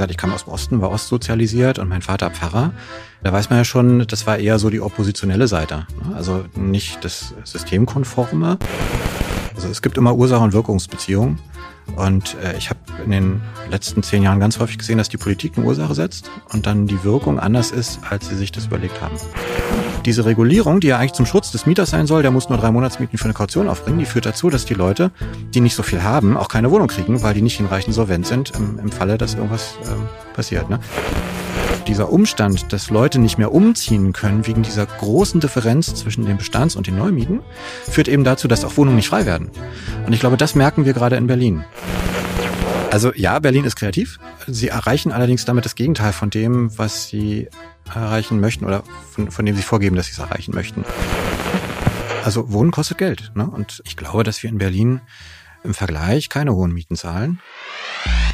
gesagt, ich kam aus dem Osten, war ostsozialisiert und mein Vater Pfarrer. Da weiß man ja schon, das war eher so die oppositionelle Seite. Ne? Also nicht das Systemkonforme. Also es gibt immer Ursache- und Wirkungsbeziehungen. Und äh, ich habe in den letzten zehn Jahren ganz häufig gesehen, dass die Politik eine Ursache setzt und dann die Wirkung anders ist, als sie sich das überlegt haben. Diese Regulierung, die ja eigentlich zum Schutz des Mieters sein soll, der muss nur drei Monatsmieten für eine Kaution aufbringen, die führt dazu, dass die Leute, die nicht so viel haben, auch keine Wohnung kriegen, weil die nicht hinreichend solvent sind im, im Falle, dass irgendwas ähm, passiert. Ne? Dieser Umstand, dass Leute nicht mehr umziehen können wegen dieser großen Differenz zwischen den Bestands- und den Neumieten, führt eben dazu, dass auch Wohnungen nicht frei werden. Und ich glaube, das merken wir gerade in Berlin. Also ja, Berlin ist kreativ. Sie erreichen allerdings damit das Gegenteil von dem, was sie erreichen möchten oder von, von dem sie vorgeben, dass sie es erreichen möchten. Also Wohnen kostet Geld. Ne? Und ich glaube, dass wir in Berlin im Vergleich keine hohen Mieten zahlen.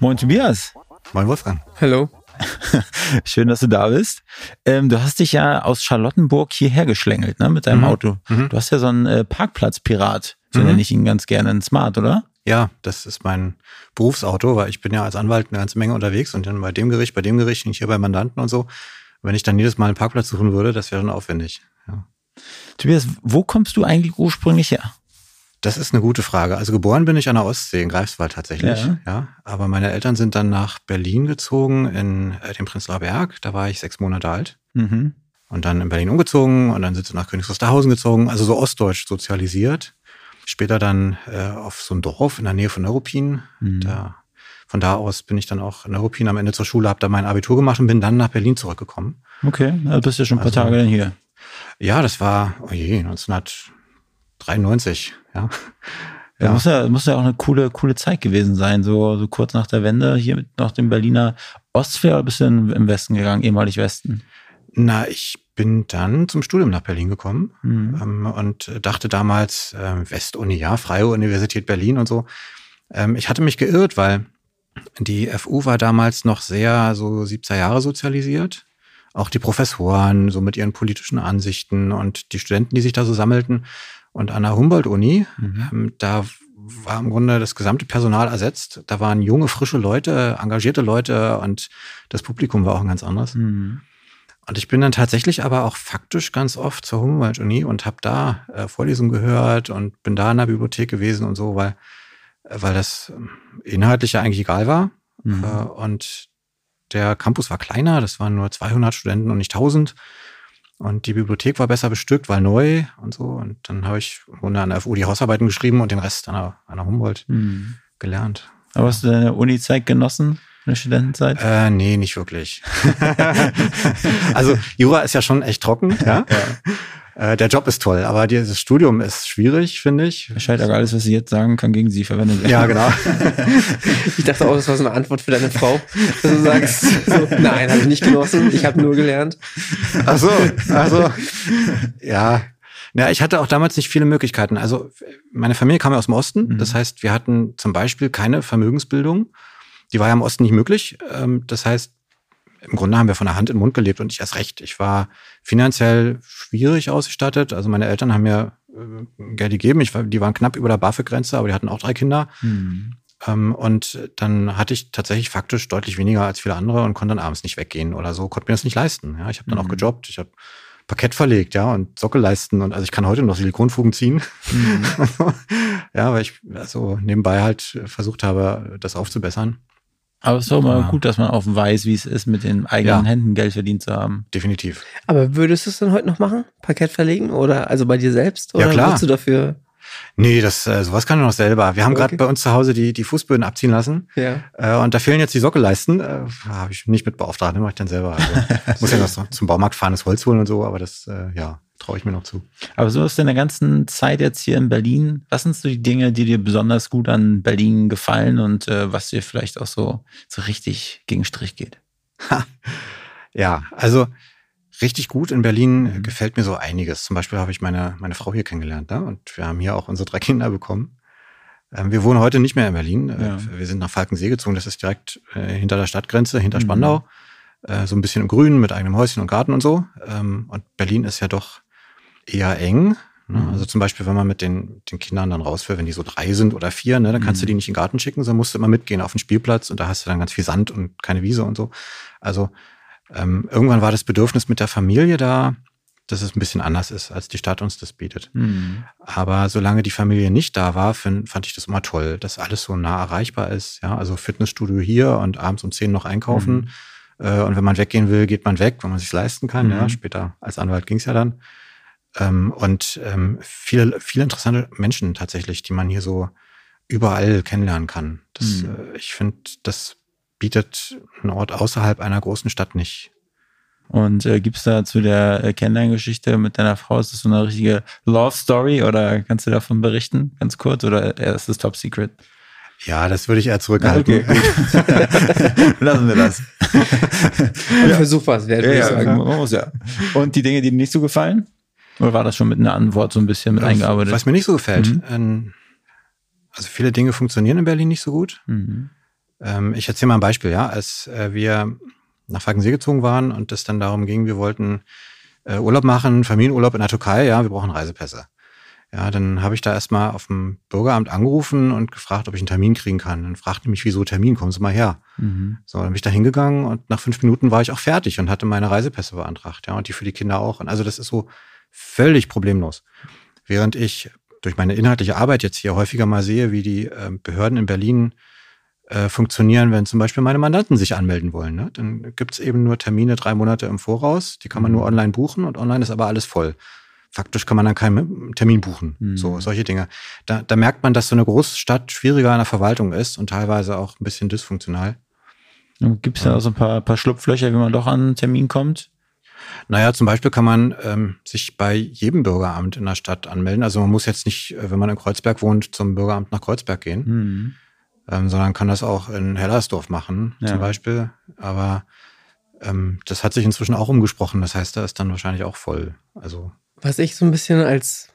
Moin Tobias. Moin Wolfgang. Hallo. Schön, dass du da bist. Ähm, du hast dich ja aus Charlottenburg hierher geschlängelt, ne, mit deinem Mhm. Auto. Mhm. Du hast ja so einen äh, Parkplatzpirat, so Mhm. nenne ich ihn ganz gerne, einen Smart, oder? Ja, das ist mein Berufsauto, weil ich bin ja als Anwalt eine ganze Menge unterwegs und dann bei dem Gericht, bei dem Gericht und hier bei Mandanten und so. Wenn ich dann jedes Mal einen Parkplatz suchen würde, das wäre schon aufwendig. Ja. Tobias, wo kommst du eigentlich ursprünglich her? Das ist eine gute Frage. Also geboren bin ich an der Ostsee, in Greifswald tatsächlich. Ja. Ja. Aber meine Eltern sind dann nach Berlin gezogen, in äh, den Prenzlauer Berg. Da war ich sechs Monate alt. Mhm. Und dann in Berlin umgezogen und dann sind sie nach Königs Wusterhausen gezogen, also so ostdeutsch sozialisiert. Später dann äh, auf so ein Dorf in der Nähe von Neuruppin. Mhm. Da, von da aus bin ich dann auch in Neuruppin am Ende zur Schule, habe da mein Abitur gemacht und bin dann nach Berlin zurückgekommen. Okay, also bist du schon ein paar Also- Tage dann hier. Ja, das war, oh je, 1993, ja. Ja. Ja. Muss ja, muss ja auch eine coole, coole Zeit gewesen sein, so, so kurz nach der Wende, hier mit nach dem Berliner Ostwehr oder bist du im Westen gegangen, ehemalig Westen? Na, ich bin dann zum Studium nach Berlin gekommen Mhm. ähm, und dachte damals, äh, Westuni, ja, Freie Universität Berlin und so. Ähm, ich hatte mich geirrt, weil die FU war damals noch sehr so 70er Jahre sozialisiert. Auch die Professoren, so mit ihren politischen Ansichten und die Studenten, die sich da so sammelten. Und an der Humboldt-Uni, Mhm. ähm, da war im Grunde das gesamte Personal ersetzt. Da waren junge, frische Leute, engagierte Leute und das Publikum war auch ein ganz anderes. Mhm. Und ich bin dann tatsächlich aber auch faktisch ganz oft zur Humboldt-Uni und habe da äh, Vorlesungen gehört und bin da in der Bibliothek gewesen und so, weil, äh, weil das ähm, inhaltlich ja eigentlich egal war. Mhm. Äh, und der Campus war kleiner, das waren nur 200 Studenten und nicht 1000. Und die Bibliothek war besser bestückt, war neu und so. Und dann habe ich Grunde an der FU die Hausarbeiten geschrieben und den Rest an der, an der Humboldt Mhm. gelernt. Aber hast du deine Uni-Zeit genossen, deine Studentenzeit? Äh, nee, nicht wirklich. also Jura ist ja schon echt trocken, ja. Äh, der Job ist toll, aber dieses Studium ist schwierig, finde ich. Scheint auch alles, was sie jetzt sagen kann, gegen sie verwendet werden. Ja, genau. Ich dachte auch, das war so eine Antwort für deine Frau, dass du sagst, so, nein, habe ich nicht genossen, ich habe nur gelernt. Ach so, also ja. Ja, ich hatte auch damals nicht viele Möglichkeiten. Also meine Familie kam ja aus dem Osten. Mhm. Das heißt, wir hatten zum Beispiel keine Vermögensbildung. Die war ja im Osten nicht möglich. Ähm, Das heißt, im Grunde haben wir von der Hand in den Mund gelebt und ich erst recht. Ich war finanziell schwierig ausgestattet. Also meine Eltern haben mir äh, Geld gegeben. Ich war, die waren knapp über der BAföG-Grenze, aber die hatten auch drei Kinder. Mhm. Ähm, und dann hatte ich tatsächlich faktisch deutlich weniger als viele andere und konnte dann abends nicht weggehen oder so, konnte mir das nicht leisten. Ja, ich habe dann auch Mhm. gejobbt, ich habe Parkett verlegt, ja, und Sockel leisten und also ich kann heute noch Silikonfugen ziehen. Mhm. ja, weil ich also nebenbei halt versucht habe, das aufzubessern. Aber es ist doch mal Ja. gut, dass man auch weiß, wie es ist, mit den eigenen Ja. Händen Geld verdient zu haben. Definitiv. Aber würdest du es dann heute noch machen? Parkett verlegen? Oder also bei dir selbst? Oder Ja, klar. würdest du dafür? Nee, das äh, sowas kann ich noch selber. Wir haben Okay. gerade bei uns zu Hause die, die Fußböden abziehen lassen. Ja. Äh, und da fehlen jetzt die Sockelleisten. Äh, habe ich nicht mit beauftragt, ne, mache ich dann selber. Also, muss ja noch zum Baumarkt fahren, das Holz holen und so, aber das, äh, ja, traue ich mir noch zu. Aber so in der ganzen Zeit jetzt hier in Berlin, was sind so die Dinge, die dir besonders gut an Berlin gefallen und äh, was dir vielleicht auch so, so richtig gegen Strich geht? ja, also richtig gut in Berlin Mhm. gefällt mir so einiges. Zum Beispiel habe ich meine, meine Frau hier kennengelernt ne? und wir haben hier auch unsere drei Kinder bekommen. Ähm, wir wohnen heute nicht mehr in Berlin. Äh, Ja. Wir sind nach Falkensee gezogen. Das ist direkt äh, hinter der Stadtgrenze, hinter Mhm. Spandau. Äh, so ein bisschen im Grünen mit eigenem Häuschen und Garten und so. Ähm, und Berlin ist ja doch eher eng. Ne? Mhm. Also zum Beispiel, wenn man mit den, den Kindern dann rausfährt, wenn die so drei sind oder vier, ne, dann kannst du Mhm. die nicht in den Garten schicken, sondern musst du immer mitgehen auf den Spielplatz und da hast du dann ganz viel Sand und keine Wiese und so. Also ähm, irgendwann war das Bedürfnis mit der Familie da, dass es ein bisschen anders ist, als die Stadt uns das bietet. Mhm. Aber solange die Familie nicht da war, find, fand ich das immer toll, dass alles so nah erreichbar ist. Ja, also Fitnessstudio hier und abends um 10 noch einkaufen. Äh, und wenn man weggehen will, geht man weg, wenn man sich leisten kann. Mhm. Ja, später als Anwalt ging's ja dann. Ähm, und ähm, viele, viele interessante Menschen tatsächlich, die man hier so überall kennenlernen kann. Das, Mhm. äh, ich finde, das bietet ein Ort außerhalb einer großen Stadt nicht. Und äh, gibt's da zu der äh, Kennenlerngeschichte mit deiner Frau, ist das so eine richtige Love Story oder kannst du davon berichten, ganz kurz, oder äh, ist das Top Secret? Ja, das würde ich eher zurückhalten. Lassen wir das. Ein Versuch was wert, sagen. man muss ja. Und die Dinge, die dir nicht so gefallen? Oder war das schon mit einer Antwort so ein bisschen mit eingearbeitet? Was mir nicht so gefällt. Mhm. Ähm, also viele Dinge funktionieren in Berlin nicht so gut. Mhm. Ähm, ich erzähle mal ein Beispiel, ja. Als äh, wir nach Falkensee gezogen waren und es dann darum ging, wir wollten äh, Urlaub machen, Familienurlaub in der Türkei, ja, wir brauchen Reisepässe. Ja, dann habe ich da erstmal auf dem Bürgeramt angerufen und gefragt, ob ich einen Termin kriegen kann. Dann fragte mich, wieso Termin, kommen Sie mal her. Mhm. So, dann bin ich da hingegangen und nach fünf Minuten war ich auch fertig und hatte meine Reisepässe beantragt, ja, und die für die Kinder auch. Und also das ist so völlig problemlos. Während ich durch meine inhaltliche Arbeit jetzt hier häufiger mal sehe, wie die äh, Behörden in Berlin äh, funktionieren, wenn zum Beispiel meine Mandanten sich anmelden wollen. Ne? Dann gibt's eben nur Termine drei Monate im Voraus, die kann man nur online buchen und online ist aber alles voll. Faktisch kann man dann keinen Termin buchen. Mhm. So, solche Dinge. Da, da merkt man, dass so eine Großstadt schwieriger in der Verwaltung ist und teilweise auch ein bisschen dysfunktional. Gibt es da so ein paar, paar Schlupflöcher, wie man doch an einen Termin kommt? Naja, zum Beispiel kann man ähm, sich bei jedem Bürgeramt in der Stadt anmelden. Also man muss jetzt nicht, äh, wenn man in Kreuzberg wohnt, zum Bürgeramt nach Kreuzberg gehen, Mhm. Ähm, sondern kann das auch in Hellersdorf machen, Ja. zum Beispiel. Aber ähm, das hat sich inzwischen auch umgesprochen. Das heißt, da ist dann wahrscheinlich auch voll. Also Was ich so ein bisschen als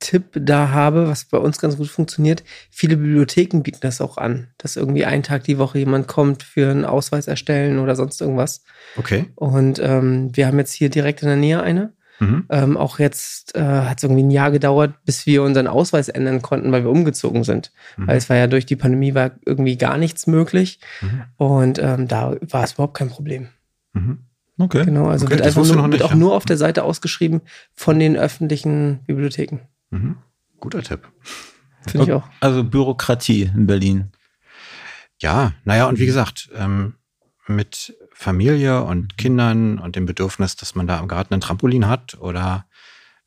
Tipp da habe, was bei uns ganz gut funktioniert, viele Bibliotheken bieten das auch an, dass irgendwie einen Tag die Woche jemand kommt für einen Ausweis erstellen oder sonst irgendwas. okay. Und ähm, wir haben jetzt hier direkt in der Nähe eine. Mhm. Ähm, auch jetzt äh, hat es irgendwie ein Jahr gedauert, bis wir unseren Ausweis ändern konnten, weil wir umgezogen sind. Mhm. Weil es war ja durch die Pandemie war irgendwie gar nichts möglich. Mhm. Und ähm, da war es überhaupt kein Problem. Mhm. Okay. Genau, also Okay, wird einfach nur, noch wird nicht, auch ja. nur auf der Seite ausgeschrieben von den öffentlichen Bibliotheken. Mhm. Guter Tipp. Finde ich auch. Also Bürokratie in Berlin. Ja, naja, und wie gesagt, ähm, mit Familie und Kindern und dem Bedürfnis, dass man da im Garten ein Trampolin hat oder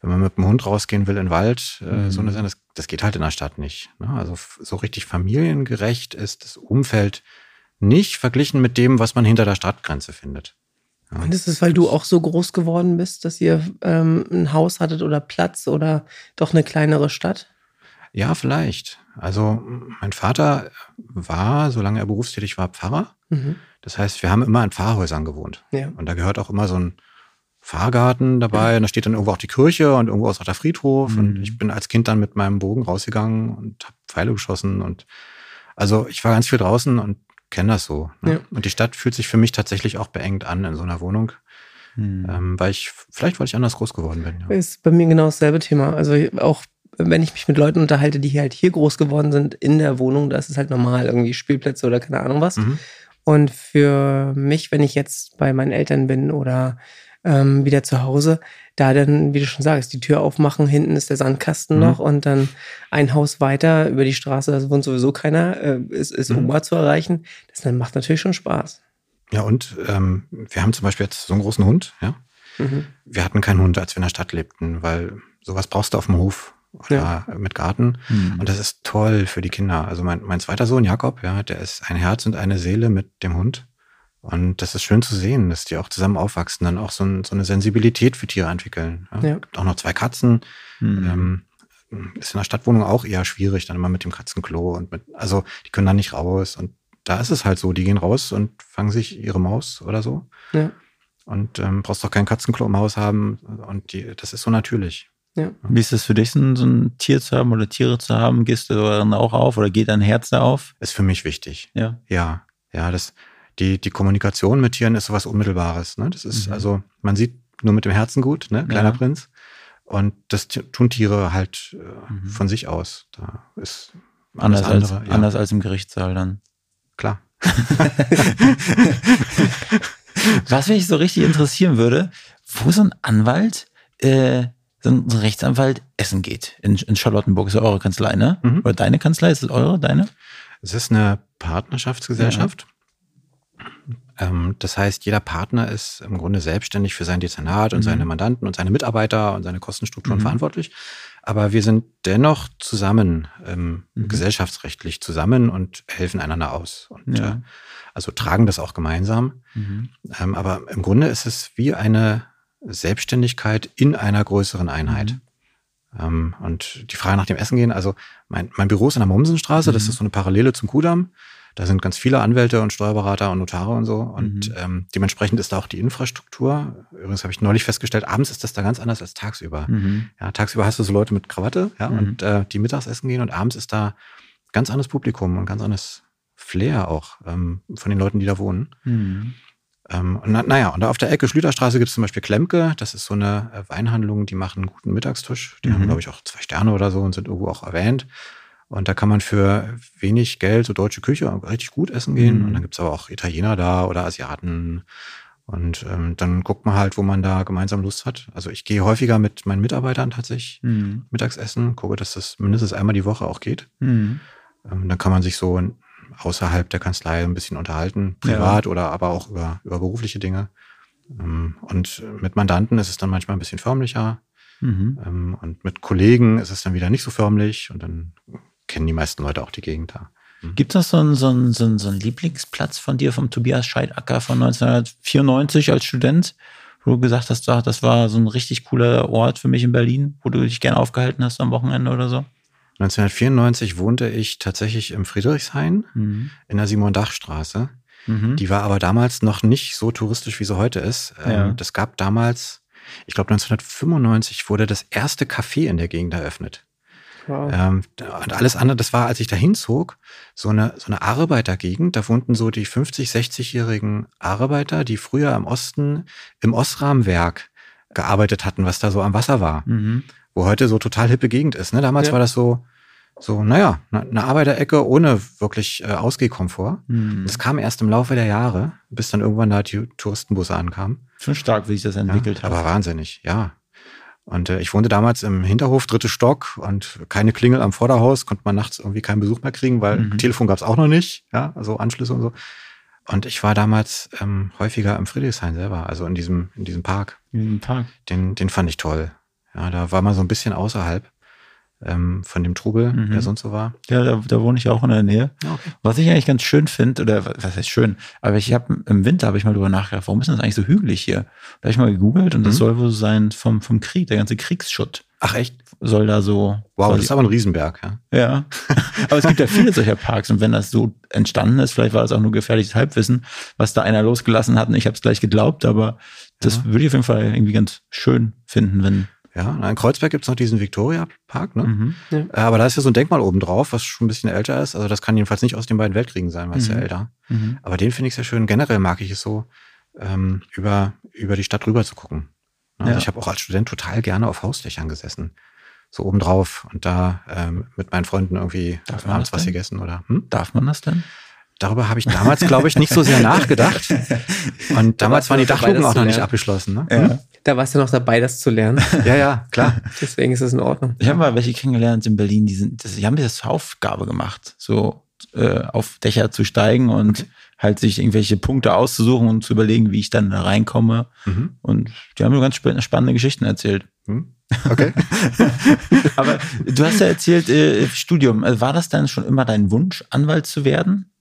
wenn man mit dem Hund rausgehen will in den Wald, äh, Mhm. so eine Sache, das, das geht halt in der Stadt nicht. Ne? Also so richtig familiengerecht ist das Umfeld nicht verglichen mit dem, was man hinter der Stadtgrenze findet. Ja. Und ist es, weil du auch so groß geworden bist, dass ihr ähm, ein Haus hattet oder Platz oder doch eine kleinere Stadt? Ja, vielleicht. Also mein Vater war, solange er berufstätig war, Pfarrer. Mhm. Das heißt, wir haben immer in Pfarrhäusern gewohnt. Ja. Und da gehört auch immer so ein Fahrgarten dabei. Und da steht dann irgendwo auch die Kirche und irgendwo ist auch der Friedhof. Mhm. Und ich bin als Kind dann mit meinem Bogen rausgegangen und habe Pfeile geschossen. Und also ich war ganz viel draußen und kenne das so. Ne? Ja. Und die Stadt fühlt sich für mich tatsächlich auch beengt an in so einer Wohnung. Mhm. Ähm, weil ich, vielleicht weil ich anders groß geworden bin. Ja. Ist bei mir genau dasselbe Thema. Also auch wenn ich mich mit Leuten unterhalte, die halt hier groß geworden sind in der Wohnung, da ist es halt normal, irgendwie Spielplätze oder keine Ahnung was. Mhm. Und für mich, wenn ich jetzt bei meinen Eltern bin oder ähm, wieder zu Hause, da dann, wie du schon sagst, die Tür aufmachen, hinten ist der Sandkasten Mhm. noch und dann ein Haus weiter über die Straße, da wohnt sowieso keiner, äh, ist, ist Mhm. Oma zu erreichen. Das dann macht natürlich schon Spaß. Ja, und ähm, wir haben zum Beispiel jetzt so einen großen Hund, ja. Mhm. Wir hatten keinen Hund, als wir in der Stadt lebten, weil sowas brauchst du auf dem Hof oder mit Garten. Mhm. Und das ist toll für die Kinder. Also mein, mein zweiter Sohn, Jakob, ja, der ist ein Herz und eine Seele mit dem Hund. Und das ist schön zu sehen, dass die auch zusammen aufwachsen, dann auch so, ein, so eine Sensibilität für Tiere entwickeln. Ja. Ja. Gibt auch noch zwei Katzen. Mhm. Ähm, ist in der Stadtwohnung auch eher schwierig, dann immer mit dem Katzenklo und mit, also die können da nicht raus und da ist es halt so, die gehen raus und fangen sich ihre Maus oder so. Ja. Und ähm, brauchst doch kein Katzenklo im Haus haben. Und die, das ist so natürlich. Ja. Wie ist es für dich, so ein, Tier zu haben oder Tiere zu haben? Gehst du dann auch auf oder geht dein Herz da auf? Ist für mich wichtig. Ja. Ja, ja, das, die, die Kommunikation mit Tieren ist sowas Unmittelbares. Ne? Das ist, Mhm. also, man sieht nur mit dem Herzen gut, ne? Kleiner Ja. Prinz. Und das tun Tiere halt äh, Mhm. von sich aus. Da ist Anders, als, ja, anders als im Gerichtssaal dann. klar. Was mich so richtig interessieren würde, wo so ein Anwalt, äh, so ein Rechtsanwalt essen geht. In, in Charlottenburg ist ja eure Kanzlei, ne? Mhm. Oder deine Kanzlei? Ist es eure, deine? Es ist eine Partnerschaftsgesellschaft. Ähm, das heißt, jeder Partner ist im Grunde selbstständig für sein Dezernat und Mhm. seine Mandanten und seine Mitarbeiter und seine Kostenstrukturen Mhm. verantwortlich. Aber wir sind dennoch zusammen, ähm, Mhm. gesellschaftsrechtlich zusammen und helfen einander aus. Und Ja. äh, also tragen das auch gemeinsam. Mhm. Ähm, aber im Grunde ist es wie eine Selbstständigkeit in einer größeren Einheit. Mhm. Ähm, und die Frage nach dem Essen gehen, also mein, mein Büro ist in der Mommsenstraße, das Mhm. ist so eine Parallele zum Kudamm. Da sind ganz viele Anwälte und Steuerberater und Notare und so. Und Mhm. ähm, dementsprechend ist da auch die Infrastruktur. Übrigens habe ich neulich festgestellt, abends ist das da ganz anders als tagsüber. Mhm. Ja, tagsüber hast du so Leute mit Krawatte, ja, Mhm. und äh, die mittags essen gehen und abends ist da ganz anderes Publikum und ganz anderes Flair auch ähm, von den Leuten, die da wohnen. Ähm, und na, naja, und da auf der Ecke Schlüterstraße gibt es zum Beispiel Klemke. Das ist so eine äh, Weinhandlung, die machen einen guten Mittagstisch. Die Mhm. haben, glaube ich, auch zwei Sterne oder so und sind irgendwo auch erwähnt. Und da kann man für wenig Geld so deutsche Küche richtig gut essen gehen. Mhm. Und dann gibt's aber auch Italiener da oder Asiaten. Und ähm, dann guckt man halt, wo man da gemeinsam Lust hat. Also ich gehe häufiger mit meinen Mitarbeitern tatsächlich Mhm. Mittagsessen, gucke, dass das mindestens einmal die Woche auch geht. Mhm. Ähm, dann kann man sich so außerhalb der Kanzlei ein bisschen unterhalten, privat oder aber auch über, über berufliche Dinge. Ähm, und mit Mandanten ist es dann manchmal ein bisschen förmlicher. Mhm. Ähm, und mit Kollegen ist es dann wieder nicht so förmlich. Und dann kennen die meisten Leute auch die Gegend da. Gibt es so einen, so, einen, so, einen, so einen Lieblingsplatz von dir, vom Tobias Scheidacker von 1994 als Student, wo du gesagt hast, ah, das war so ein richtig cooler Ort für mich in Berlin, wo du dich gerne aufgehalten hast am Wochenende oder so? 1994 wohnte ich tatsächlich im Friedrichshain Mhm. in der Simon-Dach-Straße. Mhm. Die war aber damals noch nicht so touristisch, wie sie heute ist. Ähm, Ja. Das gab damals, ich glaube 1995 wurde das erste Café in der Gegend eröffnet. Wow. Ähm, und alles andere, das war, als ich da hinzog, so eine, so eine Arbeitergegend. Da wohnten so die 50-, 60-jährigen Arbeiter, die früher im Osten im Osramwerk gearbeitet hatten, was da so am Wasser war, Mhm. Wo heute so total hippe Gegend ist. Ne? Damals Ja. war das so, so, naja, ne- eine Arbeiterecke ohne wirklich äh, Ausgehkomfort. Mhm. Das kam erst im Laufe der Jahre, bis dann irgendwann da die Touristenbusse ankamen. Schon stark, wie sich das entwickelt ja, hat. Aber wahnsinnig, ja. Und äh, ich wohnte damals im Hinterhof, dritte Stock und keine Klingel am Vorderhaus, konnte man nachts irgendwie keinen Besuch mehr kriegen, weil Mhm. Telefon gab's auch noch nicht, ja, also Anschlüsse und so. Und ich war damals ähm, häufiger im Friedrichshain selber, also in diesem, in diesem Park. Im Park. Den, den fand ich toll. Ja, da war man so ein bisschen außerhalb ähm, von dem Trubel, Mhm. der sonst so war. Ja, da, da wohne ich auch in der Nähe. Ja, okay. Was ich eigentlich ganz schön finde, oder wa- was heißt schön, aber ich habe im Winter habe ich mal drüber nachgedacht, warum ist das eigentlich so hügelig hier? Da habe ich mal gegoogelt und das Mhm. soll wohl so sein vom, vom Krieg, der ganze Kriegsschutt Ach echt? soll da so. Wow, das ist aber ein Riesenberg, ja. Ja. Aber es gibt ja viele solcher Parks und wenn das so entstanden ist, vielleicht war das auch nur gefährliches Halbwissen, was da einer losgelassen hat und ich habe es gleich geglaubt, aber das Ja. würde ich auf jeden Fall irgendwie ganz schön finden, wenn. Ja, in Kreuzberg gibt's noch diesen Victoria-Park, ne? Mhm. Äh, Aber da ist ja so ein Denkmal oben drauf, was schon ein bisschen älter ist. Also das kann jedenfalls nicht aus den beiden Weltkriegen sein, weil es Mhm. ja älter. Mhm. Aber den finde ich sehr schön. Generell mag ich es so, ähm, über, über die Stadt rüber zu gucken. Also Ja. Ich habe auch als Student total gerne auf Hausdächern gesessen. So oben drauf und da ähm, mit meinen Freunden irgendwie Darf abends was denn? gegessen oder hm? Darf man das denn? Darüber habe ich damals, glaube ich, nicht so sehr nachgedacht. Und damals waren die Dachluken das auch noch nicht abgeschlossen. Ne? Hm? Da warst du noch dabei, das zu lernen. Ja, ja, klar. Deswegen ist es in Ordnung. Ich habe mal welche kennengelernt in Berlin, die sind, das, die haben das zur Aufgabe gemacht, so äh, auf Dächer zu steigen und halt sich irgendwelche Punkte auszusuchen und zu überlegen, wie ich dann da reinkomme. Mhm. Und die haben mir ganz sp spannende Geschichten erzählt. Hm? Okay. Aber du hast ja erzählt, äh, Studium, also war das dann schon immer dein Wunsch, Anwalt zu werden?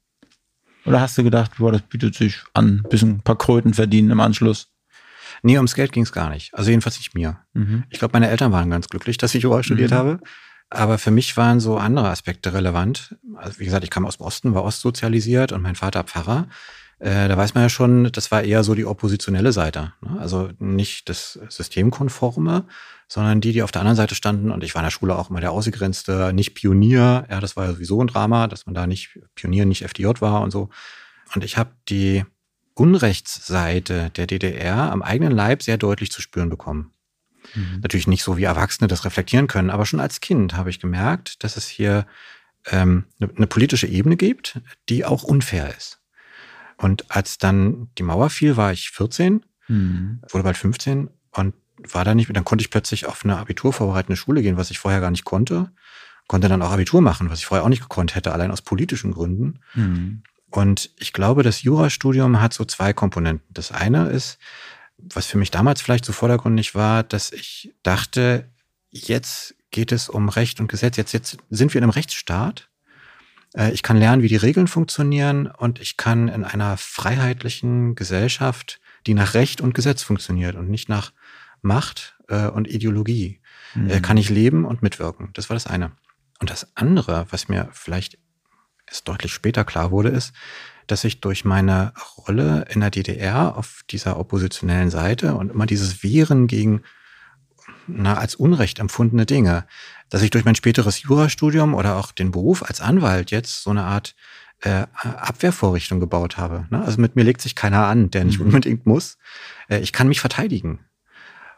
Oder hast du gedacht, boah, das bietet sich an, ein bisschen ein paar Kröten verdienen im Anschluss? Nee, ums Geld ging es gar nicht. Also jedenfalls nicht mir. Mhm. Ich glaube, meine Eltern waren ganz glücklich, dass ich Jura studiert Mhm. habe. Aber für mich waren so andere Aspekte relevant. Also wie gesagt, ich kam aus dem Osten, war ostsozialisiert und mein Vater Pfarrer. Äh, da weiß man ja schon, das war eher so die oppositionelle Seite. Ne? Also nicht das Systemkonforme, sondern die, die auf der anderen Seite standen. Und ich war in der Schule auch immer der Ausgegrenzte, nicht Pionier. Ja, das war ja sowieso ein Drama, dass man da nicht Pionier, nicht FDJ war und so. Und ich habe die Unrechtsseite der DDR am eigenen Leib sehr deutlich zu spüren bekommen. Mhm. Natürlich nicht so, wie Erwachsene das reflektieren können, aber schon als Kind habe ich gemerkt, dass es hier ähm, eine, eine politische Ebene gibt, die auch unfair ist. Und als dann die Mauer fiel, war ich 14, mhm. wurde bald 15 und war da nicht, dann konnte ich plötzlich auf eine abiturvorbereitende Schule gehen, was ich vorher gar nicht konnte. Konnte dann auch Abitur machen, was ich vorher auch nicht gekonnt hätte, allein aus politischen Gründen. Mhm. Und ich glaube, das Jurastudium hat so zwei Komponenten. Das eine ist, was für mich damals vielleicht so vordergründig war, dass ich dachte, jetzt geht es um Recht und Gesetz. Jetzt, jetzt sind wir in einem Rechtsstaat. Äh, ich kann lernen, wie die Regeln funktionieren und ich kann in einer freiheitlichen Gesellschaft, die nach Recht und Gesetz funktioniert und nicht nach Macht äh, und Ideologie, mhm. kann ich leben und mitwirken. Das war das eine. Und das andere, was mir vielleicht erst deutlich später klar wurde, ist, dass ich durch meine Rolle in der DDR auf dieser oppositionellen Seite und immer dieses Wehren gegen na, als Unrecht empfundene Dinge, dass ich durch mein späteres Jurastudium oder auch den Beruf als Anwalt jetzt so eine Art äh, Abwehrvorrichtung gebaut habe. Ne? Also mit mir legt sich keiner an, der nicht mhm. unbedingt muss. Äh, ich kann mich verteidigen.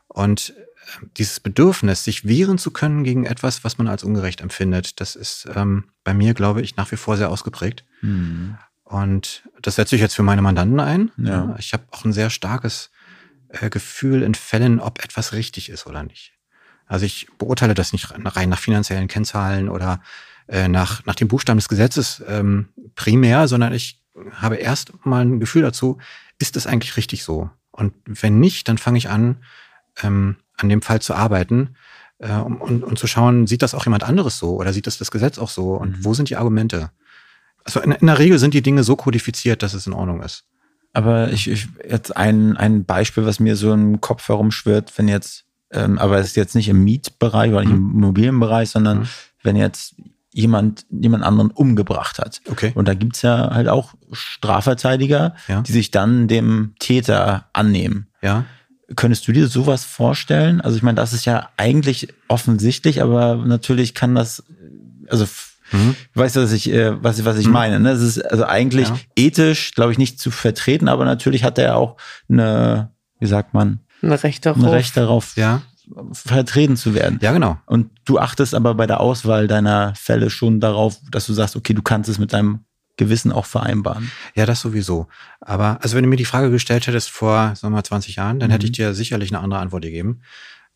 Und äh, dieses Bedürfnis, sich wehren zu können gegen etwas, was man als ungerecht empfindet, das ist ähm, bei mir, glaube ich, nach wie vor sehr ausgeprägt. Mhm. Und das setze ich jetzt für meine Mandanten ein. Ja. Ich habe auch ein sehr starkes äh, Gefühl in Fällen, ob etwas richtig ist oder nicht. Also ich beurteile das nicht rein nach finanziellen Kennzahlen oder äh, nach, nach dem Buchstaben des Gesetzes ähm, primär, sondern ich habe erst mal ein Gefühl dazu, ist es eigentlich richtig so? Und wenn nicht, dann fange ich an, ähm, an dem Fall zu arbeiten äh, um, und, und zu schauen, sieht das auch jemand anderes so oder sieht das das Gesetz auch so und mhm. wo sind die Argumente? Also in, in, der Regel sind die Dinge so kodifiziert, dass es in Ordnung ist. Aber ich, ich jetzt ein, ein Beispiel, was mir so im Kopf herumschwirrt, wenn jetzt, ähm, aber es ist jetzt nicht im Mietbereich oder nicht im mhm. Immobilienbereich, sondern mhm. wenn jetzt jemand jemand anderen umgebracht hat. Okay. Und da gibt's ja halt auch Strafverteidiger, ja. die sich dann dem Täter annehmen. Ja. Könntest du dir sowas vorstellen? Also ich meine, das ist ja eigentlich offensichtlich, aber natürlich kann das, also Mhm. Weißt du, was ich, äh, was, was ich mhm. meine? Ne? Das ist also eigentlich ja. ethisch, glaube ich, nicht zu vertreten, aber natürlich hat er auch eine, wie sagt man? Ein Recht darauf. Ein Recht darauf, ja. vertreten zu werden. Ja, genau. Und du achtest aber bei der Auswahl deiner Fälle schon darauf, dass du sagst, okay, du kannst es mit deinem Gewissen auch vereinbaren. Ja, das sowieso. Aber also wenn du mir die Frage gestellt hättest vor, sagen wir mal, 20 Jahren, dann mhm. hätte ich dir sicherlich eine andere Antwort gegeben.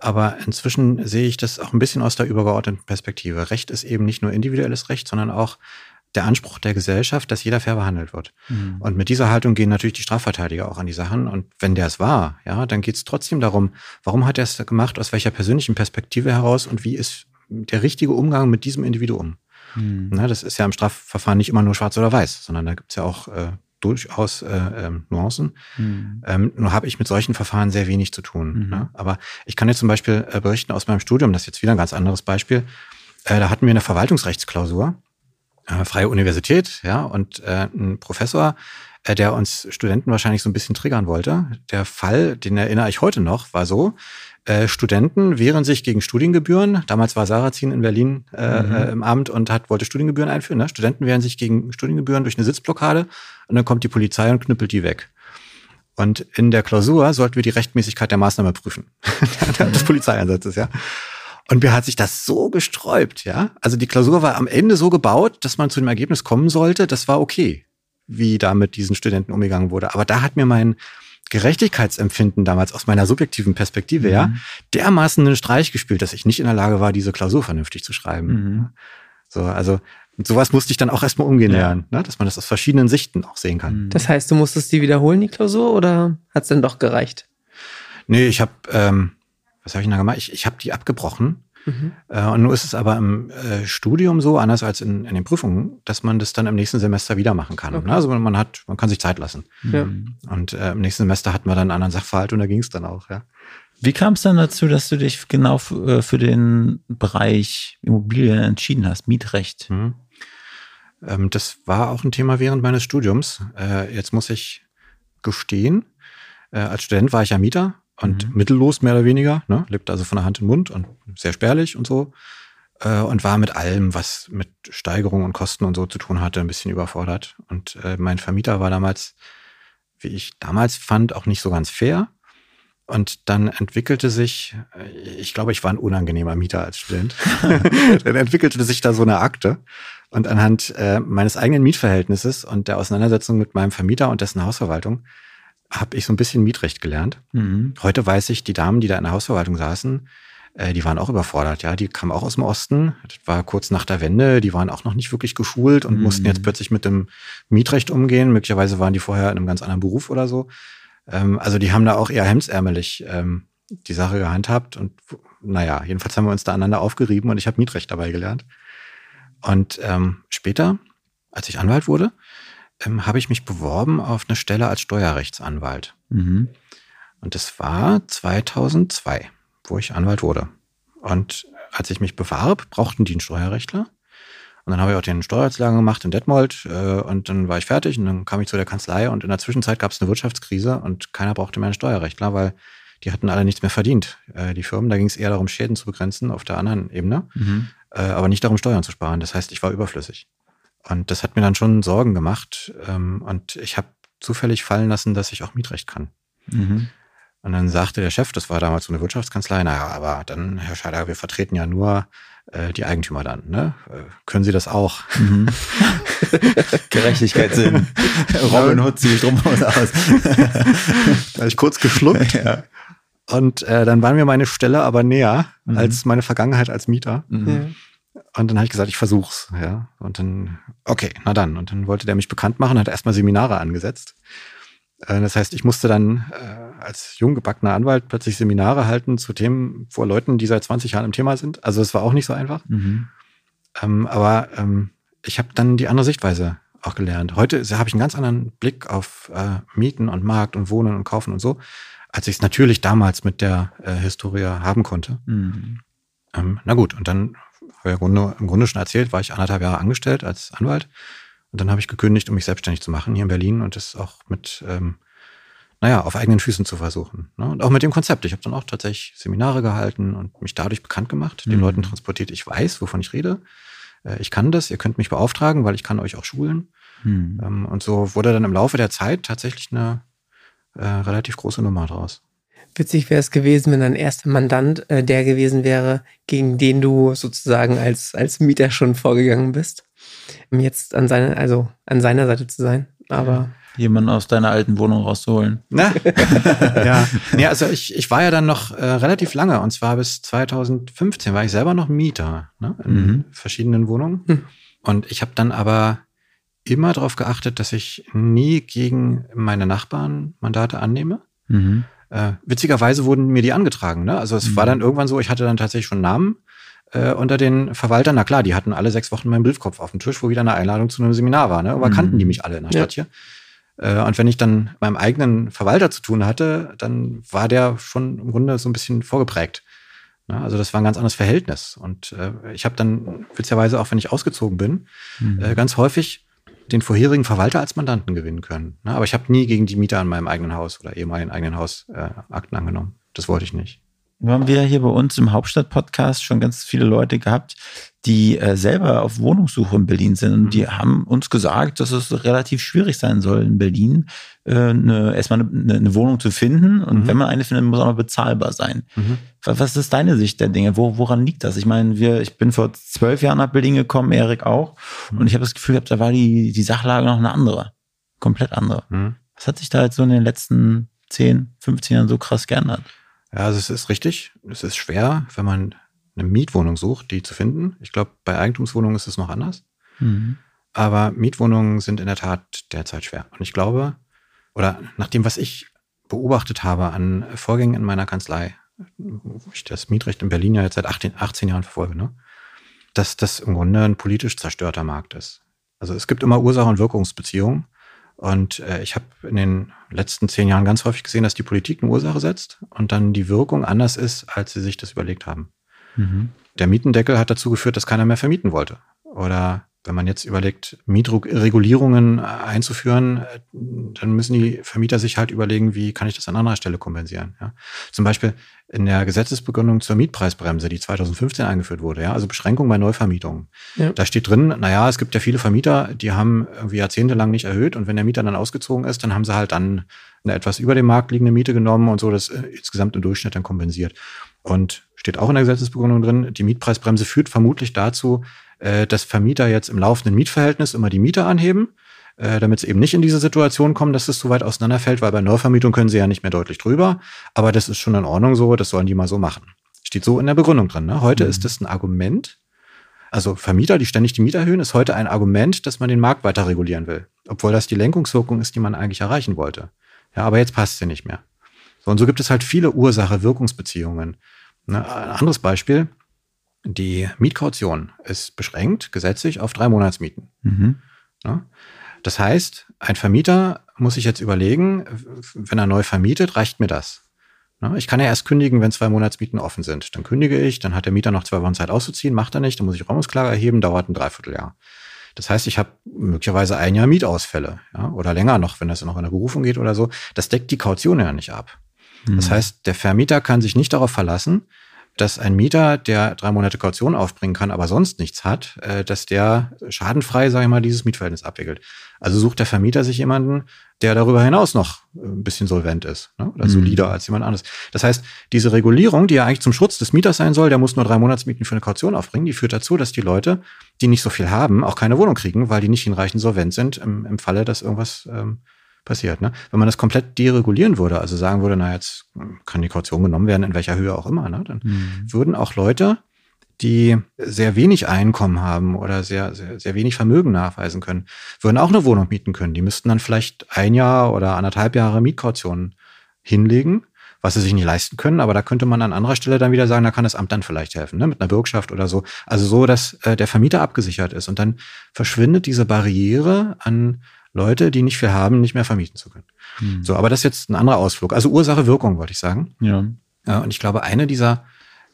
Aber inzwischen sehe ich das auch ein bisschen aus der übergeordneten Perspektive. Recht ist eben nicht nur individuelles Recht, sondern auch der Anspruch der Gesellschaft, dass jeder fair behandelt wird. Mhm. Und mit dieser Haltung gehen natürlich die Strafverteidiger auch an die Sachen. Und wenn der es war, ja, dann geht es trotzdem darum, warum hat er es gemacht, aus welcher persönlichen Perspektive heraus und wie ist der richtige Umgang mit diesem Individuum. Mhm. Na, das ist ja im Strafverfahren nicht immer nur schwarz oder weiß, sondern da gibt es ja auch äh, durchaus äh, ähm, Nuancen. Mhm. Ähm, nur habe ich mit solchen Verfahren sehr wenig zu tun. Mhm. Ne? Aber ich kann jetzt zum Beispiel äh, berichten aus meinem Studium, das ist jetzt wieder ein ganz anderes Beispiel. Äh, da hatten wir eine Verwaltungsrechtsklausur, äh, Freie Universität, ja, und äh, ein Professor, äh, der uns Studenten wahrscheinlich so ein bisschen triggern wollte. Der Fall, den erinnere ich heute noch, war so, äh, Studenten wehren sich gegen Studiengebühren. Damals war Sarrazin in Berlin äh, mhm. äh, im Amt und hat, wollte Studiengebühren einführen. Ne? Studenten wehren sich gegen Studiengebühren durch eine Sitzblockade und dann kommt die Polizei und knüppelt die weg. Und in der Klausur sollten wir die Rechtmäßigkeit der Maßnahme prüfen. des Polizeieinsatzes, ja. Und mir hat sich das so gesträubt, ja. Also die Klausur war am Ende so gebaut, dass man zu dem Ergebnis kommen sollte, das war okay, wie da mit diesen Studenten umgegangen wurde. Aber da hat mir mein Gerechtigkeitsempfinden damals aus meiner subjektiven Perspektive, mhm. ja, dermaßen einen Streich gespielt, dass ich nicht in der Lage war, diese Klausur vernünftig zu schreiben. Mhm. So, also mit sowas musste ich dann auch erstmal umgehen ja. lernen, ne? dass man das aus verschiedenen Sichten auch sehen kann. Mhm. Das heißt, du musstest die wiederholen, die Klausur, oder hat es dann doch gereicht? Nee, ich habe, ähm, was habe ich denn da gemacht? Ich, ich habe die abgebrochen Mhm. Äh, und nur ist es aber im äh, Studium so, anders als in, in, den Prüfungen, dass man das dann im nächsten Semester wieder machen kann. Okay. Also man hat, man kann sich Zeit lassen. Ja. Und äh, im nächsten Semester hatten wir dann einen anderen Sachverhalt und da ging es dann auch, ja. Wie kam es dann dazu, dass du dich genau äh, für den Bereich Immobilien entschieden hast, Mietrecht? Mhm. Ähm, das war auch ein Thema während meines Studiums. Äh, jetzt muss ich gestehen, äh, als Student war ich ja Mieter und mhm. mittellos mehr oder weniger, ne? lebte also von der Hand in den Mund und sehr spärlich und so äh, und war mit allem, was mit Steigerungen und Kosten und so zu tun hatte, ein bisschen überfordert. Und äh, mein Vermieter war damals, wie ich damals fand, auch nicht so ganz fair. Und dann entwickelte sich, äh, ich glaube, ich war ein unangenehmer Mieter als Student. dann entwickelte sich da so eine Akte. Und anhand äh, meines eigenen Mietverhältnisses und der Auseinandersetzung mit meinem Vermieter und dessen Hausverwaltung habe ich so ein bisschen Mietrecht gelernt. Mhm. Heute weiß ich, die Damen, die da in der Hausverwaltung saßen, äh, die waren auch überfordert. Ja, die kamen auch aus dem Osten. Das war kurz nach der Wende. Die waren auch noch nicht wirklich geschult und mhm. mussten jetzt plötzlich mit dem Mietrecht umgehen. Möglicherweise waren die vorher in einem ganz anderen Beruf oder so. Ähm, also die haben da auch eher hemdsärmelig ähm, die Sache gehandhabt. Und naja, jedenfalls haben wir uns da aneinander aufgerieben und ich habe Mietrecht dabei gelernt. Und ähm, später, als ich Anwalt wurde, ähm, habe ich mich beworben auf eine Stelle als Steuerrechtsanwalt. Mhm. Und das war 2002, wo ich Anwalt wurde. Und als ich mich bewarb, brauchten die einen Steuerrechtler. Und dann habe ich auch den Steuerrechtslager gemacht in Detmold äh, und dann war ich fertig und dann kam ich zu der Kanzlei und in der Zwischenzeit gab es eine Wirtschaftskrise und keiner brauchte mehr einen Steuerrechtler, weil die hatten alle nichts mehr verdient. Äh, die Firmen, da ging es eher darum, Schäden zu begrenzen auf der anderen Ebene, mhm. äh, aber nicht darum, Steuern zu sparen. Das heißt, ich war überflüssig. Und das hat mir dann schon Sorgen gemacht ähm, und ich habe zufällig fallen lassen, dass ich auch Mietrecht kann. Mhm. Und dann sagte der Chef, das war damals so eine Wirtschaftskanzlei, naja, aber dann, Herr Scheider, wir vertreten ja nur äh, die Eigentümer dann. Ne? Äh, können Sie das auch? Mhm. Gerechtigkeitssinn. Robin Hood ziehe ich drum aus. da habe ich kurz geschluckt. Ja. Und äh, dann war mir meine Stelle aber näher mhm. als meine Vergangenheit als Mieter. Mhm. Und dann habe ich gesagt, ich versuch's, ja. Und dann, okay, na dann. Und dann wollte der mich bekannt machen, hat erstmal Seminare angesetzt. Äh, das heißt, ich musste dann äh, als junggebackener Anwalt plötzlich Seminare halten zu Themen vor Leuten, die seit 20 Jahren im Thema sind. Also es war auch nicht so einfach. Mhm. Ähm, aber ähm, ich habe dann die andere Sichtweise auch gelernt. Heute habe ich einen ganz anderen Blick auf äh, Mieten und Markt und Wohnen und Kaufen und so, als ich es natürlich damals mit der äh, Historie haben konnte. Mhm. Ähm, na gut, und dann habe im Grunde, im Grunde schon erzählt, war ich anderthalb Jahre angestellt als Anwalt und dann habe ich gekündigt, um mich selbstständig zu machen hier in Berlin und das auch mit, ähm, naja, auf eigenen Füßen zu versuchen. Ne? Und auch mit dem Konzept. Ich habe dann auch tatsächlich Seminare gehalten und mich dadurch bekannt gemacht, den mhm. Leuten transportiert, ich weiß, wovon ich rede. Äh, ich kann das, ihr könnt mich beauftragen, weil ich kann euch auch schulen. Mhm. Ähm, und so wurde dann im Laufe der Zeit tatsächlich eine äh, relativ große Nummer draus. Witzig wäre es gewesen, wenn dein erster Mandant äh, der gewesen wäre, gegen den du sozusagen als, als Mieter schon vorgegangen bist jetzt an seiner, also an seiner Seite zu sein. Aber jemanden aus deiner alten Wohnung rauszuholen. Na? ja. ja, also ich, ich war ja dann noch äh, relativ lange und zwar bis 2015 war ich selber noch Mieter ne, in mhm. verschiedenen Wohnungen. Mhm. Und ich habe dann aber immer darauf geachtet, dass ich nie gegen meine Nachbarn Mandate annehme. Mhm. Äh, witzigerweise wurden mir die angetragen. Ne? Also es war mhm. dann irgendwann so, ich hatte dann tatsächlich schon Namen äh, unter den Verwaltern, na klar, die hatten alle sechs Wochen meinen Briefkopf auf dem Tisch, wo wieder eine Einladung zu einem Seminar war, ne? Aber mhm. kannten die mich alle in der Stadt ja. hier. Äh, und wenn ich dann meinem eigenen Verwalter zu tun hatte, dann war der schon im Grunde so ein bisschen vorgeprägt. Ne? Also das war ein ganz anderes Verhältnis. Und äh, ich habe dann witzigerweise, auch wenn ich ausgezogen bin, mhm. äh, ganz häufig den vorherigen Verwalter als Mandanten gewinnen können. Ne? Aber ich habe nie gegen die Mieter an meinem eigenen Haus oder ehemaligen eigenen Haus äh, Akten angenommen. Das wollte ich nicht. Wir haben wir hier bei uns im Hauptstadt-Podcast schon ganz viele Leute gehabt, die äh, selber auf Wohnungssuche in Berlin sind. Und die mhm. haben uns gesagt, dass es relativ schwierig sein soll, in Berlin äh, eine, erstmal eine, eine Wohnung zu finden. Und mhm. wenn man eine findet, muss auch noch bezahlbar sein. Mhm. Was ist deine Sicht der Dinge? Wo, woran liegt das? Ich meine, wir, ich bin vor zwölf Jahren nach Berlin gekommen, Erik auch. Mhm. Und ich habe das Gefühl gehabt, da war die, die Sachlage noch eine andere. Komplett andere. Mhm. Was hat sich da jetzt so in den letzten 10, 15 Jahren so krass geändert? Ja, also es ist richtig. Es ist schwer, wenn man eine Mietwohnung sucht, die zu finden. Ich glaube, bei Eigentumswohnungen ist es noch anders. Mhm. Aber Mietwohnungen sind in der Tat derzeit schwer. Und ich glaube, oder nach dem, was ich beobachtet habe an Vorgängen in meiner Kanzlei, wo ich das Mietrecht in Berlin ja jetzt seit 18, 18 Jahren verfolge, ne, dass das im Grunde ein politisch zerstörter Markt ist. Also es gibt immer Ursache- und Wirkungsbeziehungen. Und äh, ich habe in den letzten zehn Jahren ganz häufig gesehen, dass die Politik eine Ursache setzt und dann die Wirkung anders ist, als sie sich das überlegt haben. Mhm. Der Mietendeckel hat dazu geführt, dass keiner mehr vermieten wollte. Oder wenn man jetzt überlegt, Mietregulierungen einzuführen, dann müssen die Vermieter sich halt überlegen, wie kann ich das an anderer Stelle kompensieren. Ja? Zum Beispiel in der Gesetzesbegründung zur Mietpreisbremse, die 2015 eingeführt wurde, ja, also Beschränkung bei Neuvermietungen. Ja. Da steht drin, naja, es gibt ja viele Vermieter, die haben irgendwie jahrzehntelang nicht erhöht und wenn der Mieter dann ausgezogen ist, dann haben sie halt dann eine etwas über dem Markt liegende Miete genommen und so das äh, insgesamt im Durchschnitt dann kompensiert. Und steht auch in der Gesetzesbegründung drin, die Mietpreisbremse führt vermutlich dazu, äh, dass Vermieter jetzt im laufenden Mietverhältnis immer die Miete anheben, äh, damit es eben nicht in diese Situation kommt, dass es so weit auseinanderfällt, weil bei Neuvermietung können sie ja nicht mehr deutlich drüber. Aber das ist schon in Ordnung so, das sollen die mal so machen. Steht so in der Begründung drin. Ne? Heute mhm. ist das ein Argument. Also Vermieter, die ständig die Miete erhöhen, ist heute ein Argument, dass man den Markt weiter regulieren will. Obwohl das die Lenkungswirkung ist, die man eigentlich erreichen wollte. Ja, aber jetzt passt sie nicht mehr. So, und so gibt es halt viele Ursache-Wirkungsbeziehungen. Ne? Ein anderes Beispiel, die Mietkaution ist beschränkt gesetzlich auf drei Monatsmieten. Mhm. Ja? Das heißt, ein Vermieter muss sich jetzt überlegen, wenn er neu vermietet, reicht mir das? Ja? Ich kann ja erst kündigen, wenn zwei Monatsmieten offen sind. Dann kündige ich, dann hat der Mieter noch zwei Wochen Zeit auszuziehen, macht er nicht, dann muss ich Räumungsklage erheben, dauert ein Dreivierteljahr. Das heißt, ich habe möglicherweise ein Jahr Mietausfälle ja, oder länger noch, wenn das noch in der Berufung geht oder so. Das deckt die Kaution ja nicht ab. Mhm. Das heißt, der Vermieter kann sich nicht darauf verlassen, dass ein Mieter, der drei Monate Kaution aufbringen kann, aber sonst nichts hat, äh, dass der schadenfrei, sage ich mal, dieses Mietverhältnis abwickelt. Also sucht der Vermieter sich jemanden, der darüber hinaus noch äh, ein bisschen solvent ist ne? oder mhm. solider als jemand anderes. Das heißt, diese Regulierung, die ja eigentlich zum Schutz des Mieters sein soll, der muss nur drei Monatsmieten für eine Kaution aufbringen, die führt dazu, dass die Leute, die nicht so viel haben, auch keine Wohnung kriegen, weil die nicht hinreichend solvent sind im, im Falle, dass irgendwas ähm, passiert. Ne? Wenn man das komplett deregulieren würde, also sagen würde, na jetzt kann die Kaution genommen werden, in welcher Höhe auch immer, ne? dann mhm. würden auch Leute, die sehr wenig Einkommen haben oder sehr, sehr, sehr wenig Vermögen nachweisen können, würden auch eine Wohnung mieten können. Die müssten dann vielleicht ein Jahr oder anderthalb Jahre Mietkaution hinlegen, was sie sich nicht leisten können. Aber da könnte man an anderer Stelle dann wieder sagen, da kann das Amt dann vielleicht helfen, ne? mit einer Bürgschaft oder so. Also so, dass äh, der Vermieter abgesichert ist. Und dann verschwindet diese Barriere an Leute, die nicht viel haben, nicht mehr vermieten zu können. Hm. So, aber das ist jetzt ein anderer Ausflug. Also Ursache, Wirkung, wollte ich sagen. Ja. ja und ich glaube, eine dieser,